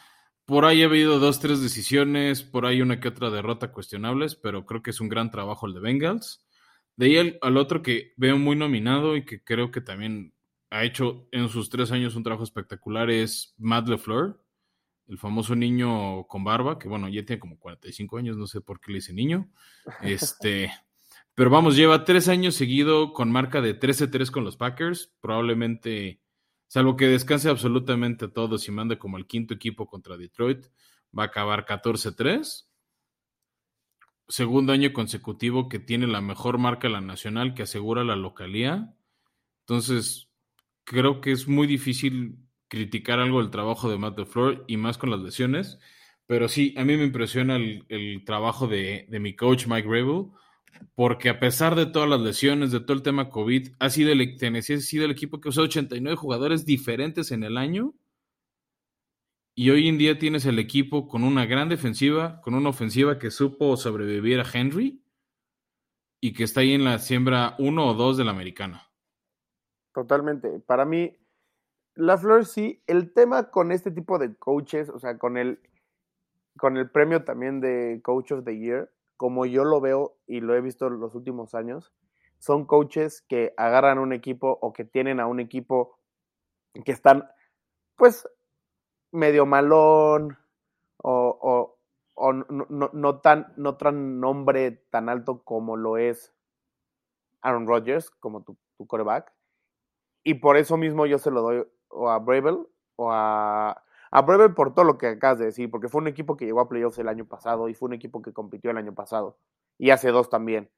Por ahí ha habido dos, tres decisiones, por ahí una que otra derrota cuestionables, pero creo que es un gran trabajo el de Bengals. De ahí al, otro que veo muy nominado y que creo que también ha hecho en sus tres años un trabajo espectacular es Matt LeFleur, el famoso niño con barba, que bueno, ya tiene como 45 años, no sé por qué le dice niño. Este, pero vamos, lleva tres años seguido con marca de 13-3 con los Packers, probablemente Salvo que descanse absolutamente todos y mande como el quinto equipo contra Detroit, va a acabar 14-3. Segundo año consecutivo que tiene la mejor marca la nacional que asegura la localía. Entonces, creo que es muy difícil criticar algo del trabajo de Matt LeFleur y más con las lesiones. Pero sí, a mí me impresiona el, trabajo de, de, mi coach Mike Rabel porque a pesar de todas las lesiones, de todo el tema COVID, ha sido el, Tennessee ha sido el equipo que usó 89 jugadores diferentes en el año. Y hoy en día tienes el equipo con una gran defensiva, con una ofensiva que supo sobrevivir a Henry y que está ahí en la siembra 1 o 2 de la americana. Totalmente. Para mí, la Flor sí, el tema con este tipo de coaches, o sea, con el, con el premio también de Coach of the Year, como yo lo veo y lo he visto en los últimos años, son coaches que agarran un equipo o que tienen a un equipo que están, pues, medio malón o, no, tan, no tan nombre tan alto como lo es Aaron Rodgers, como tu, tu coreback. Y por eso mismo yo se lo doy o a Bravel o a a Brever por todo lo que acabas de decir, porque fue un equipo que llegó a playoffs el año pasado y fue un equipo que compitió el año pasado y hace dos también.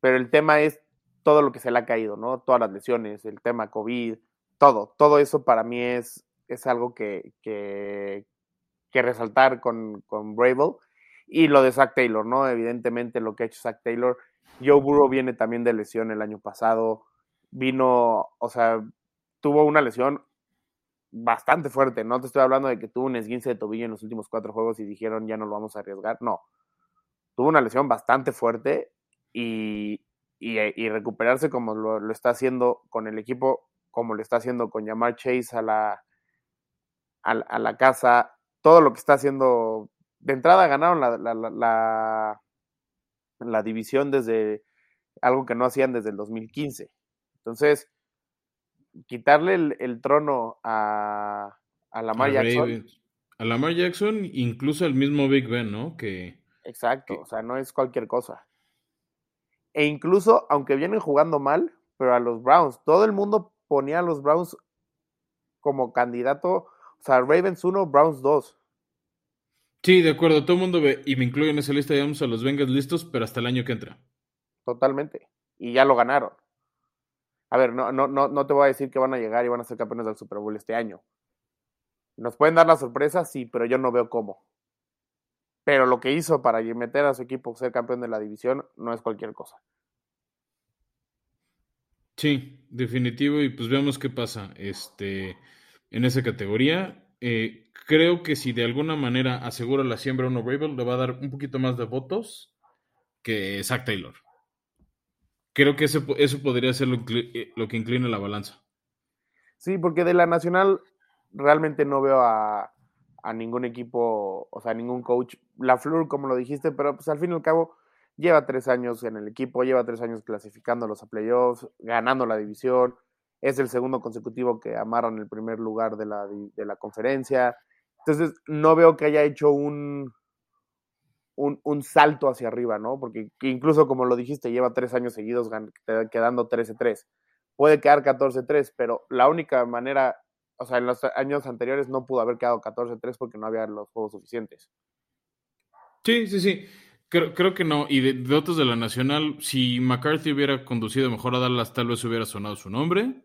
Pero el tema es todo lo que se le ha caído, ¿no? Todas las lesiones, el tema COVID, todo, todo eso para mí es, es algo que, que, que resaltar con, con. Y lo de Zach Taylor, ¿no? Evidentemente lo que ha hecho Zach Taylor. Joe Burrow viene también de lesión el año pasado. Vino, o sea, tuvo una lesión bastante fuerte. No te estoy hablando de que tuvo un esguince de tobillo en los últimos cuatro juegos y dijeron ya no lo vamos a arriesgar. No. Tuvo una lesión bastante fuerte y, y, recuperarse como lo, está haciendo con el equipo, como lo está haciendo con llamar Chase a la, a, la casa. Todo lo que está haciendo. De entrada ganaron la, la, la, la división desde algo que no hacían desde el 2015. Entonces, quitarle el, trono a, a Lamar Jackson. A Lamar Jackson, incluso al mismo Big Ben, ¿no? Que, Exacto, o sea, no es cualquier cosa. E incluso, aunque vienen jugando mal, pero a los Browns, todo el mundo ponía a los Browns como candidato, o sea, Ravens 1, Browns 2. Sí, de acuerdo, todo el mundo ve, y me incluyo en esa lista, digamos, a los Bengals listos, pero hasta el año que entra. Totalmente. Y ya lo ganaron. A ver, no, no, no, no te voy a decir que van a llegar y van a ser campeones del Super Bowl este año. Nos pueden dar la sorpresa, sí, pero yo no veo cómo. Pero lo que hizo para meter a su equipo ser campeón de la división no es cualquier cosa. Sí, definitivo. Y pues veamos qué pasa este, en esa categoría. Eh, creo que si de alguna manera asegura la siembra uno Rabel, le va a dar un poquito más de votos que Zach Taylor. Creo que eso, eso podría ser lo, eh, lo que inclina la balanza. Sí, porque de la Nacional realmente no veo a, ningún equipo, o sea, ningún coach. La Flur, como lo dijiste, pero pues al fin y al cabo lleva tres años en el equipo, lleva tres años clasificándolos a playoffs, ganando la división. Es el segundo consecutivo que amarran el primer lugar de la, de la conferencia. Entonces, no veo que haya hecho un, un, un, salto hacia arriba, ¿no? Porque incluso como lo dijiste, lleva tres años seguidos quedando 13-3. Puede quedar 14-3, pero la única manera o sea, en los años anteriores no pudo haber quedado 14-3 porque no había los juegos suficientes. Sí, sí, sí. Creo, creo que no. Y de, otros de la Nacional, si McCarthy hubiera conducido mejor a Dallas, tal vez hubiera sonado su nombre.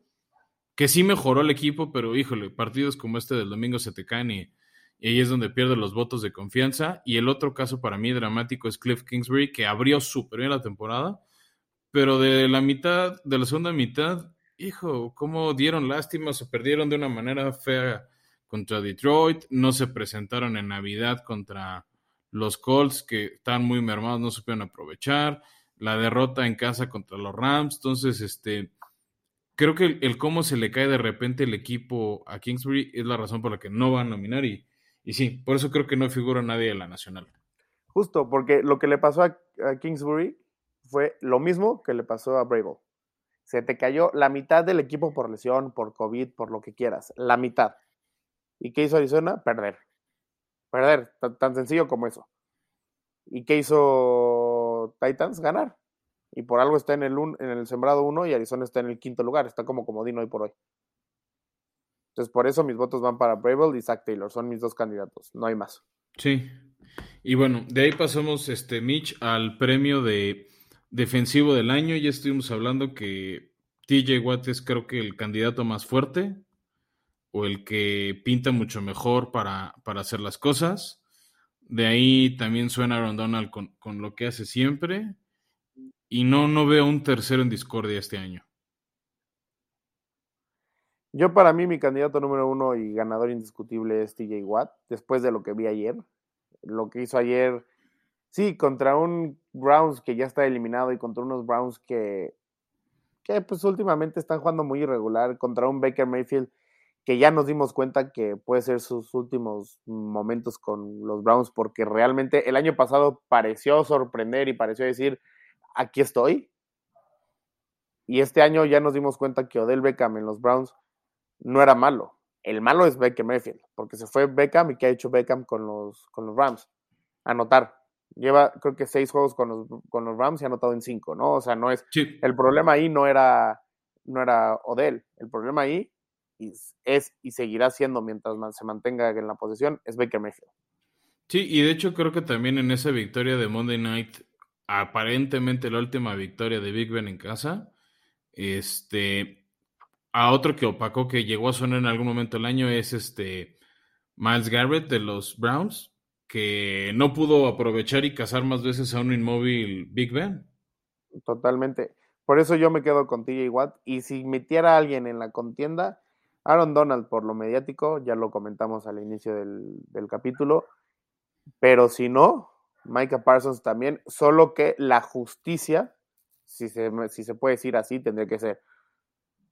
Que sí mejoró el equipo, pero híjole, partidos como este del domingo se te caen y, y ahí es donde pierde los votos de confianza. Y el otro caso para mí dramático es Cliff Kingsbury, que abrió bien la temporada, pero de la mitad, de la segunda mitad, hijo, cómo dieron lástima, se perdieron de una manera fea contra Detroit, no se presentaron en Navidad contra los Colts que están muy mermados, no supieron aprovechar, la derrota en casa contra los Rams, entonces este creo que el, cómo se le cae de repente el equipo a Kingsbury es la razón por la que no va a nominar y, y sí, por eso creo que no figura nadie de la nacional. Justo, porque lo que le pasó a, Kingsbury fue lo mismo que le pasó a Bravo se te cayó la mitad del equipo por lesión, por COVID, por lo que quieras, la mitad. ¿Y qué hizo Arizona? Perder. Perder, tan, sencillo como eso. ¿Y qué hizo Titans? Ganar. Y por algo está en el, en sembrado 1 y Arizona está en el quinto lugar, está como comodino hoy por hoy. Entonces, por eso mis votos van para Bravel y Zach Taylor, son mis dos candidatos, no hay más. Sí. Y bueno, de ahí pasamos, este, Mitch, al premio de defensivo del año. Ya estuvimos hablando que TJ Watt es creo que el candidato más fuerte o el que pinta mucho mejor para, para hacer las cosas. De ahí también suena Aaron Donald con, con, lo que hace siempre. Y no, no veo un tercero en discordia este año. Yo para mí mi candidato número uno y ganador indiscutible es TJ Watt, después de lo que vi ayer. Lo que hizo ayer Sí, contra un Browns que ya está eliminado y contra unos Browns que, que pues últimamente están jugando muy irregular, contra un Baker Mayfield que ya nos dimos cuenta que puede ser sus últimos momentos con los Browns porque realmente el año pasado pareció sorprender y pareció decir, aquí estoy. Y este año ya nos dimos cuenta que Odell Beckham en los Browns no era malo. El malo es Baker Mayfield, porque se fue Beckham y ¿qué ha hecho Beckham con los, con los Rams? Anotar. Lleva, creo que seis juegos con los, con los Rams y ha anotado en cinco, ¿no? O sea, no es. El problema ahí no era, no era Odell. El problema ahí es, y seguirá siendo mientras se mantenga en la posición, es Baker Mayfield. Sí, y de hecho creo que también en esa victoria de Monday Night, aparentemente la última victoria de Big Ben en casa, este, a otro que opacó que llegó a sonar en algún momento del año es este Miles Garrett de los Browns, que no pudo aprovechar y cazar más veces a un inmóvil Big Ben. Totalmente. Por eso yo me quedo con TJ Watt. Y si metiera a alguien en la contienda, Aaron Donald por lo mediático, ya lo comentamos al inicio del, del capítulo. Pero si no, Micah Parsons también. Solo que la justicia, si se, si se puede decir así, tendría que ser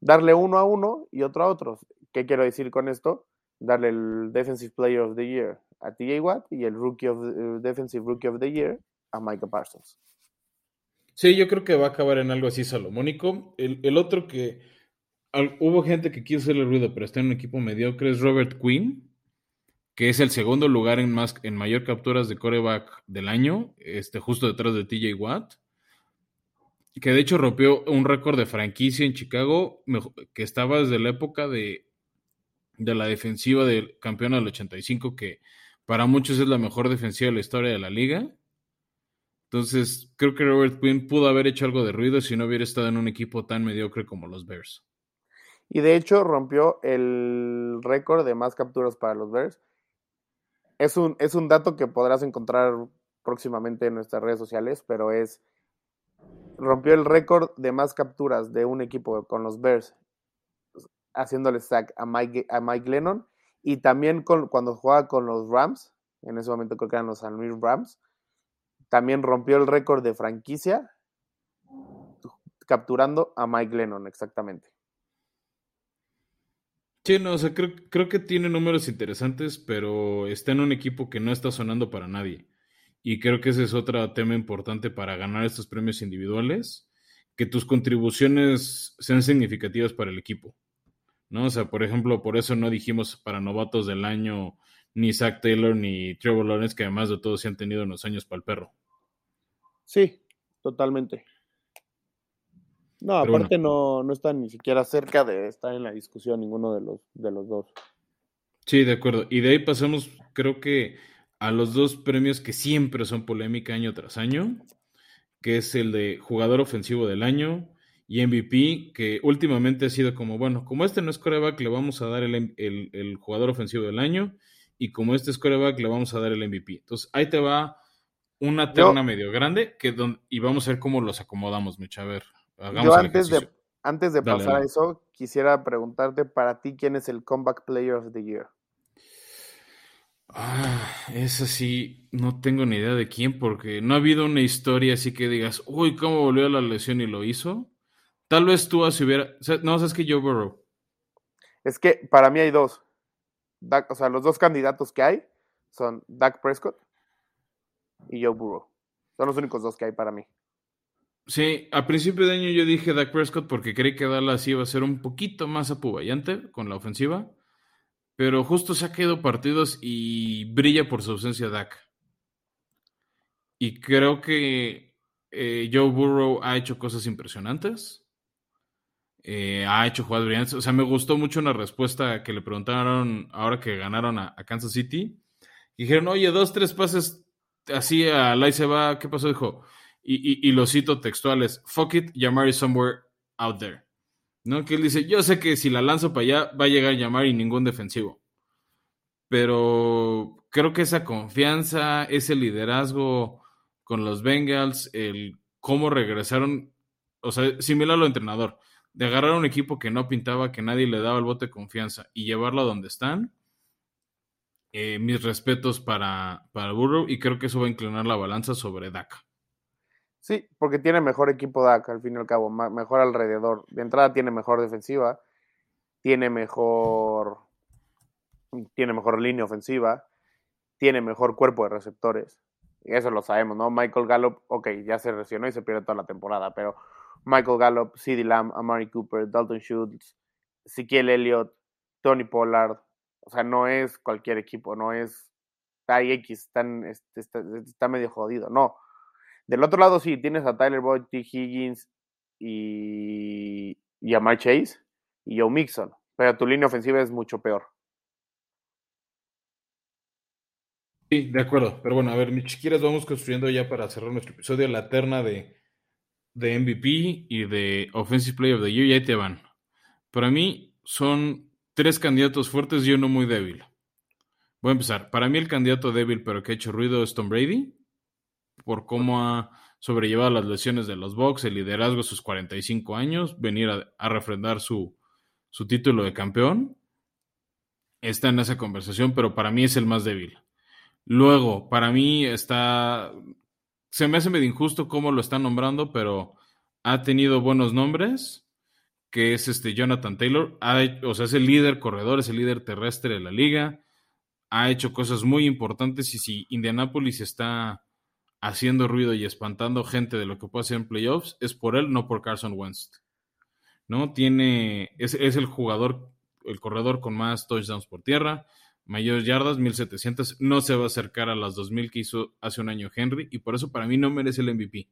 darle uno a uno y otro a otro. ¿Qué quiero decir con esto? Darle el Defensive Player of the Year a TJ Watt y el Rookie of eh, Defensive Rookie of the Year a Micah Parsons. Sí, yo creo que va a acabar en algo así salomónico. El, otro que hubo gente que quiso hacerle ruido, pero está en un equipo mediocre, es Robert Quinn, que es el segundo lugar en, más, en mayor capturas de coreback del año, este, justo detrás de TJ Watt que de hecho rompió un récord de franquicia en Chicago, que estaba desde la época de, de la defensiva del campeón del 85, que para muchos es la mejor defensiva de la historia de la liga. Entonces, creo que Robert Quinn pudo haber hecho algo de ruido si no hubiera estado en un equipo tan mediocre como los Bears. Y de hecho rompió el récord de más capturas para los Bears. Es un, es un dato que podrás encontrar próximamente en nuestras redes sociales, pero es rompió el récord de más capturas de un equipo con los Bears, haciéndole sack a Mike, a Mike Lennon. Y también cuando jugaba con los Rams, en ese momento creo que eran los San Luis Rams, también rompió el récord de franquicia capturando a Mike Lennon, exactamente. Sí, no, creo, creo que tiene números interesantes, pero está en un equipo que no está sonando para nadie. Y creo que ese es otro tema importante para ganar estos premios individuales, que tus contribuciones sean significativas para el equipo. ¿no? O sea, por ejemplo, por eso no dijimos para novatos del año ni Zach Taylor ni Trevor Lawrence, que además de todo se han tenido unos años para el perro. Sí, totalmente. No, aparte no, no están ni siquiera cerca de estar en la discusión ninguno de los, de los dos. Sí, de acuerdo. Y de ahí pasamos, creo que a los dos premios que siempre son polémica año tras año, que es el de jugador ofensivo del año y MVP, que últimamente ha sido como, bueno, como este no es coreback, le vamos a dar el, jugador ofensivo del año, y como este es coreback, le vamos a dar el MVP. Entonces, ahí te va una terna medio grande, que y vamos a ver cómo los acomodamos, Mecha. A ver, hagamos yo antes de, antes de pasar a eso, quisiera preguntarte para ti, ¿quién es el Comeback Player of the Year? Ah, esa sí, no tengo ni idea de quién, porque no ha habido una historia así que digas, uy, ¿cómo volvió a la lesión y lo hizo? Tal vez tú si hubiera. no, sabes que Joe Burrow. Es que para mí hay dos. o sea, los dos candidatos que hay son Dak Prescott y Joe Burrow. Son los únicos dos que hay para mí. Sí, a principio de año yo dije Dak Prescott porque creí que Dallas iba a ser un poquito más apuballante con la ofensiva pero justo se ha quedado partidos y brilla por su ausencia Dak. Y creo que eh, Joe Burrow ha hecho cosas impresionantes. Eh, ha hecho jugadas brillantes. O sea, me gustó mucho una respuesta que le preguntaron ahora que ganaron a, Kansas City. dijeron, oye, dos, tres pases así a Lai se va. ¿Qué pasó? Dijo. Y, y, los cito textuales: Fuck it, Yamari somewhere out there. ¿No? Que él dice, yo sé que si la lanzo para allá va a llegar a llamar y ningún defensivo. Pero creo que esa confianza, ese liderazgo con los Bengals, el cómo regresaron, o sea, similar a lo entrenador, de agarrar un equipo que no pintaba, que nadie le daba el bote de confianza y llevarlo a donde están. Eh, mis respetos para, para Burrow y creo que eso va a inclinar la balanza sobre Dak. Sí, porque tiene mejor equipo DAC, al fin y al cabo, mejor alrededor. De entrada tiene mejor defensiva, tiene mejor, tiene mejor línea ofensiva, tiene mejor cuerpo de receptores. Y eso lo sabemos, ¿no? Michael Gallup, ok, ya se lesionó y se pierde toda la temporada, pero Michael Gallup, CeeDee Lamb, Amari Cooper, Dalton Schultz, Ezekiel Elliott, Tony Pollard, o sea, no es cualquier equipo, no es X, este, está, está medio jodido, no del otro lado, sí, tienes a Tyler Boyd, T. Higgins y, y a Mike Chase y Joe Mixon. Pero tu línea ofensiva es mucho peor. Sí, de acuerdo. Pero bueno, a ver, mis chiquiras, vamos construyendo ya para cerrar nuestro episodio la terna de, de MVP y de Offensive Player of the Year. Y ahí te van. Para mí son tres candidatos fuertes y uno muy débil. Voy a empezar. Para mí el candidato débil pero que ha hecho ruido es Tom Brady por cómo ha sobrellevado las lesiones de los Bucks, el liderazgo a sus 45 años, venir a, refrendar su, su título de campeón. Está en esa conversación, pero para mí es el más débil. Luego, para mí está. Se me hace medio injusto cómo lo están nombrando, pero ha tenido buenos nombres, que es este Jonathan Taylor. o sea, es el líder corredor, es el líder terrestre de la liga. Ha hecho cosas muy importantes y si Indianapolis está haciendo ruido y espantando gente de lo que puede hacer en playoffs, es por él, no por Carson Wentz. ¿No? Tiene, es, es el jugador, el corredor con más touchdowns por tierra, mayores yardas, 1700, no se va a acercar a las 2000 que hizo hace un año Henry, y por eso para mí no merece el MVP,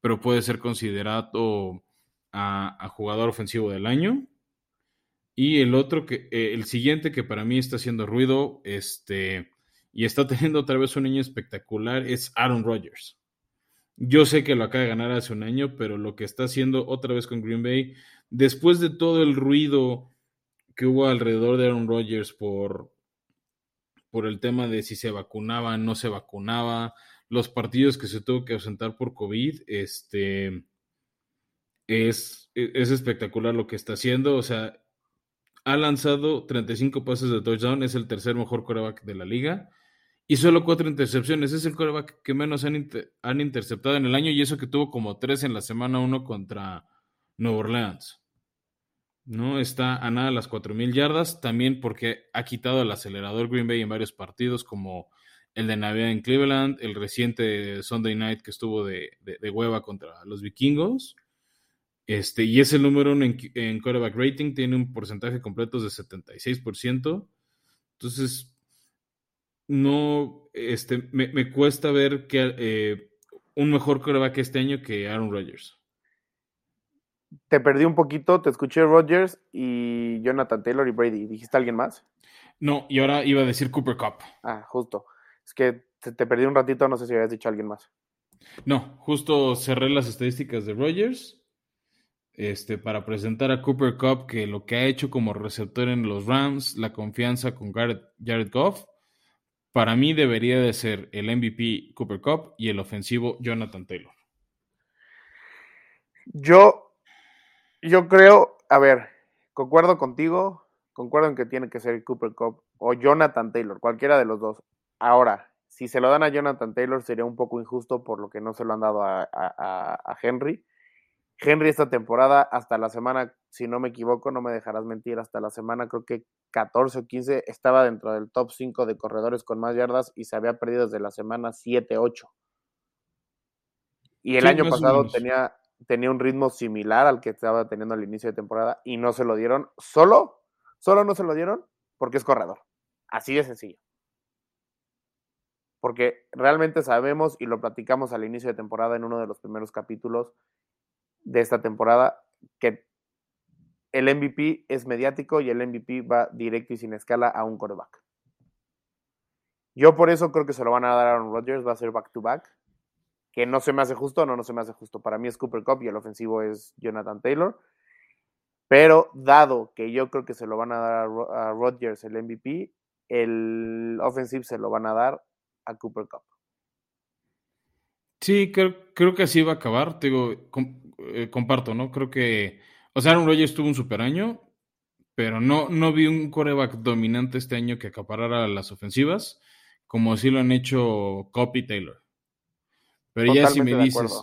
pero puede ser considerado a, jugador ofensivo del año. Y el otro, que, eh, el siguiente que para mí está haciendo ruido, este, y está teniendo otra vez un año espectacular, es Aaron Rodgers. Yo sé que lo acaba de ganar hace un año, pero lo que está haciendo otra vez con Green Bay, después de todo el ruido que hubo alrededor de Aaron Rodgers por, por el tema de si se vacunaba, no se vacunaba, los partidos que se tuvo que ausentar por COVID, este, es, es espectacular lo que está haciendo. O sea, ha lanzado 35 pases de touchdown, es el tercer mejor coreback de la liga. Y solo cuatro intercepciones. Es el coreback que menos han, han interceptado en el año y eso que tuvo como tres en la semana uno contra Nueva Orleans. ¿no? Está a nada las 4.000 yardas, también porque ha quitado el acelerador Green Bay en varios partidos, como el de Navidad en Cleveland, el reciente Sunday Night que estuvo de, de, hueva contra los vikingos. Este, y es el número uno en, en quarterback rating, tiene un porcentaje completo de 76%. Entonces, no, este, me, cuesta ver que eh, un mejor quarterback este año que Aaron Rodgers te perdí un poquito, te escuché Rodgers y Jonathan Taylor y Brady. ¿Dijiste alguien más? No, y ahora iba a decir Cooper Cup. Ah, justo. Es que te, perdí un ratito, no sé si habías dicho alguien más. No, justo cerré las estadísticas de Rodgers este, para presentar a Cooper Cup que lo que ha hecho como receptor en los Rams, la confianza con Jared Goff, para mí debería de ser el MVP Cooper Cup y el ofensivo Jonathan Taylor. Yo yo creo, a ver, concuerdo contigo, concuerdo en que tiene que ser Cooper Cup o Jonathan Taylor, cualquiera de los dos. Ahora, si se lo dan a Jonathan Taylor sería un poco injusto por lo que no se lo han dado a, Henry. Henry esta temporada, hasta la semana, si no me equivoco, no me dejarás mentir, hasta la semana creo que 14 o 15 estaba dentro del top 5 de corredores con más yardas y se había perdido desde la semana 7, 8. Y el año pasado tenía tenía un ritmo similar al que estaba teniendo al inicio de temporada y no se lo dieron. Solo, solo no se lo dieron porque es corredor. Así de sencillo. Porque realmente sabemos y lo platicamos al inicio de temporada en uno de los primeros capítulos de esta temporada que el MVP es mediático y el MVP va directo y sin escala a un quarterback. Yo por eso creo que se lo van a dar a Aaron Rodgers, va a ser back to back que no se me hace justo, no, no se me hace justo. Para mí es Cooper Cup y el ofensivo es Jonathan Taylor. Pero dado que yo creo que se lo van a dar a Rodgers el MVP, el offensive se lo van a dar a Cooper Cup. Sí, creo, que así va a acabar. Te digo, eh, comparto, ¿no? Creo que. O sea, Aaron Rodgers tuvo un super año, pero no, no vi un coreback dominante este año que acaparara las ofensivas, como sí lo han hecho Cop y Taylor. Pero ya si me dices.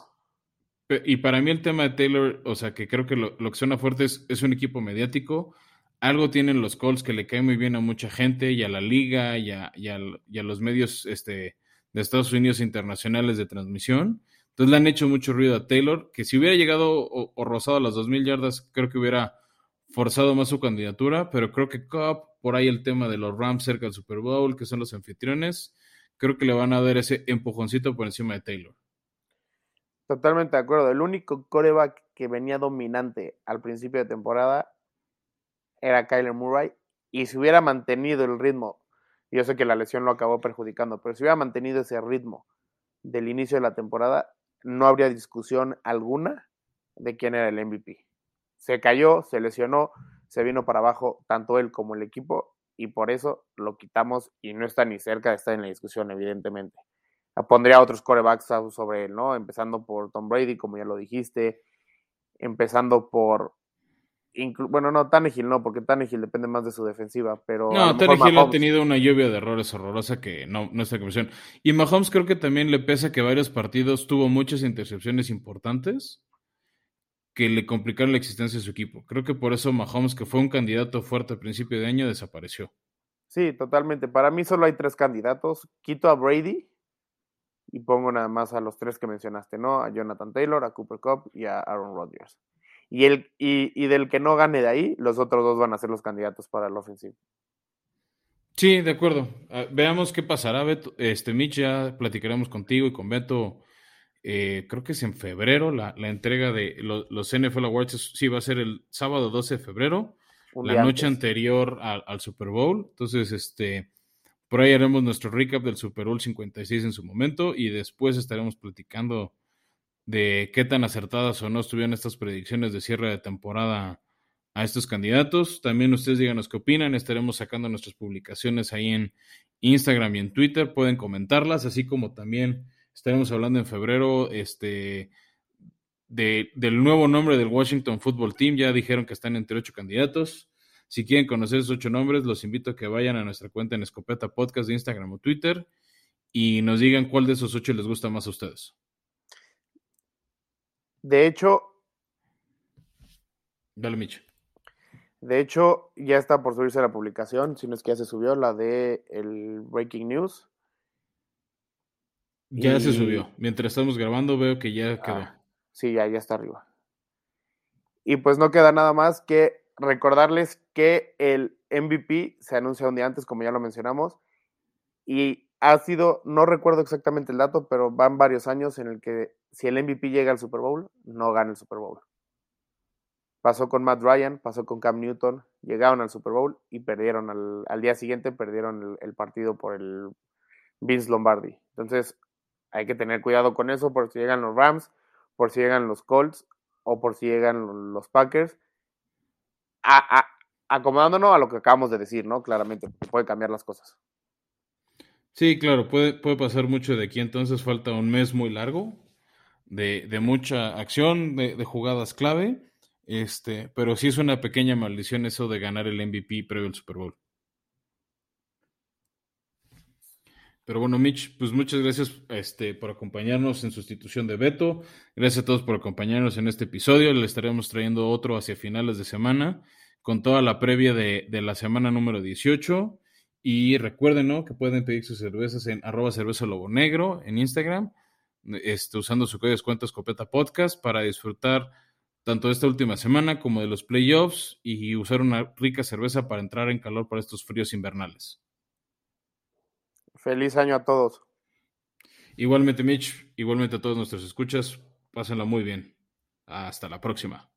Y para mí el tema de Taylor, o sea, que creo que lo, que suena fuerte es, es, un equipo mediático. Algo tienen los Colts que le cae muy bien a mucha gente y a la liga y a, y a, los medios este, de Estados Unidos internacionales de transmisión. Entonces le han hecho mucho ruido a Taylor, que si hubiera llegado o, rozado a las 2.000 yardas, creo que hubiera forzado más su candidatura, pero creo que Cup, por ahí el tema de los Rams cerca del Super Bowl, que son los anfitriones, creo que le van a dar ese empujoncito por encima de Taylor. Totalmente de acuerdo. El único coreback que venía dominante al principio de temporada era Kyler Murray. Y si hubiera mantenido el ritmo, yo sé que la lesión lo acabó perjudicando, pero si hubiera mantenido ese ritmo del inicio de la temporada, no habría discusión alguna de quién era el MVP. Se cayó, se lesionó, se vino para abajo tanto él como el equipo y por eso lo quitamos y no está ni cerca de estar en la discusión, evidentemente pondría otros corebacks sobre él, ¿no? Empezando por Tom Brady, como ya lo dijiste, empezando por bueno, no, Tannehill no, porque Tannehill depende más de su defensiva, pero... No, Tannehill ha tenido una lluvia de errores horrorosa que no, no está conversión. Y Mahomes creo que también le pesa que varios partidos tuvo muchas intercepciones importantes que le complicaron la existencia de su equipo. Creo que por eso Mahomes, que fue un candidato fuerte al principio de año, desapareció. Sí, totalmente. Para mí solo hay tres candidatos. Quito a Brady, y pongo nada más a los tres que mencionaste, ¿no? A Jonathan Taylor, a Cooper Cup y a Aaron Rodgers. Y, el, y, del que no gane de ahí, los otros dos van a ser los candidatos para el ofensivo. Sí, de acuerdo. Ah, veamos qué pasará, Beto. Este, Mitch, ya platicaremos contigo y con Beto. Eh, creo que es en febrero la, entrega de los NFL Awards. Sí, va a ser el sábado 12 de febrero, la noche anterior al, al, Super Bowl. Entonces, este, por ahí haremos nuestro recap del Super Bowl 56 en su momento y después estaremos platicando de qué tan acertadas o no estuvieron estas predicciones de cierre de temporada a estos candidatos. También ustedes díganos qué opinan. Estaremos sacando nuestras publicaciones ahí en Instagram y en Twitter. Pueden comentarlas, así como también estaremos hablando en febrero este, de, del nuevo nombre del Washington Football Team. Ya dijeron que están entre ocho candidatos. Si quieren conocer esos ocho nombres, los invito a que vayan a nuestra cuenta en Escopeta Podcast de Instagram o Twitter y nos digan cuál de esos ocho les gusta más a ustedes. De hecho. Dale, Micho. De hecho, ya está por subirse la publicación, si no es que ya se subió, la de el Breaking News. Ya se subió. Mientras estamos grabando veo que ya quedó. Ah, sí, ya, ya está arriba. Y pues no queda nada más que recordarles que el MVP se anuncia un día antes, como ya lo mencionamos, y ha sido, no recuerdo exactamente el dato, pero van varios años en el que si el MVP llega al Super Bowl, no gana el Super Bowl. Pasó con Matt Ryan, pasó con Cam Newton, llegaron al Super Bowl y perdieron al, día siguiente, perdieron el, partido por el Vince Lombardi. Entonces hay que tener cuidado con eso por si llegan los Rams, por si llegan los Colts o por si llegan los Packers. acomodándonos a lo que acabamos de decir, ¿no? Claramente, puede cambiar las cosas. Sí, claro, puede, puede pasar mucho de aquí, entonces falta un mes muy largo de, mucha acción, de, de jugadas clave este, pero sí es una pequeña maldición eso de ganar el MVP previo al Super Bowl. Pero bueno, Mitch, pues muchas gracias este, por acompañarnos en sustitución de Beto. Gracias a todos por acompañarnos en este episodio. Le estaremos trayendo otro hacia finales de semana con toda la previa de, de la semana número 18. Y recuerden ¿no? que pueden pedir sus cervezas en arroba cerveza lobo negro en Instagram, este, usando su código de descuento escopeta podcast para disfrutar tanto esta última semana como de los playoffs y usar una rica cerveza para entrar en calor para estos fríos invernales. Feliz año a todos. Igualmente, Mitch, igualmente a todos nuestros escuchas, pásenlo muy bien. Hasta la próxima.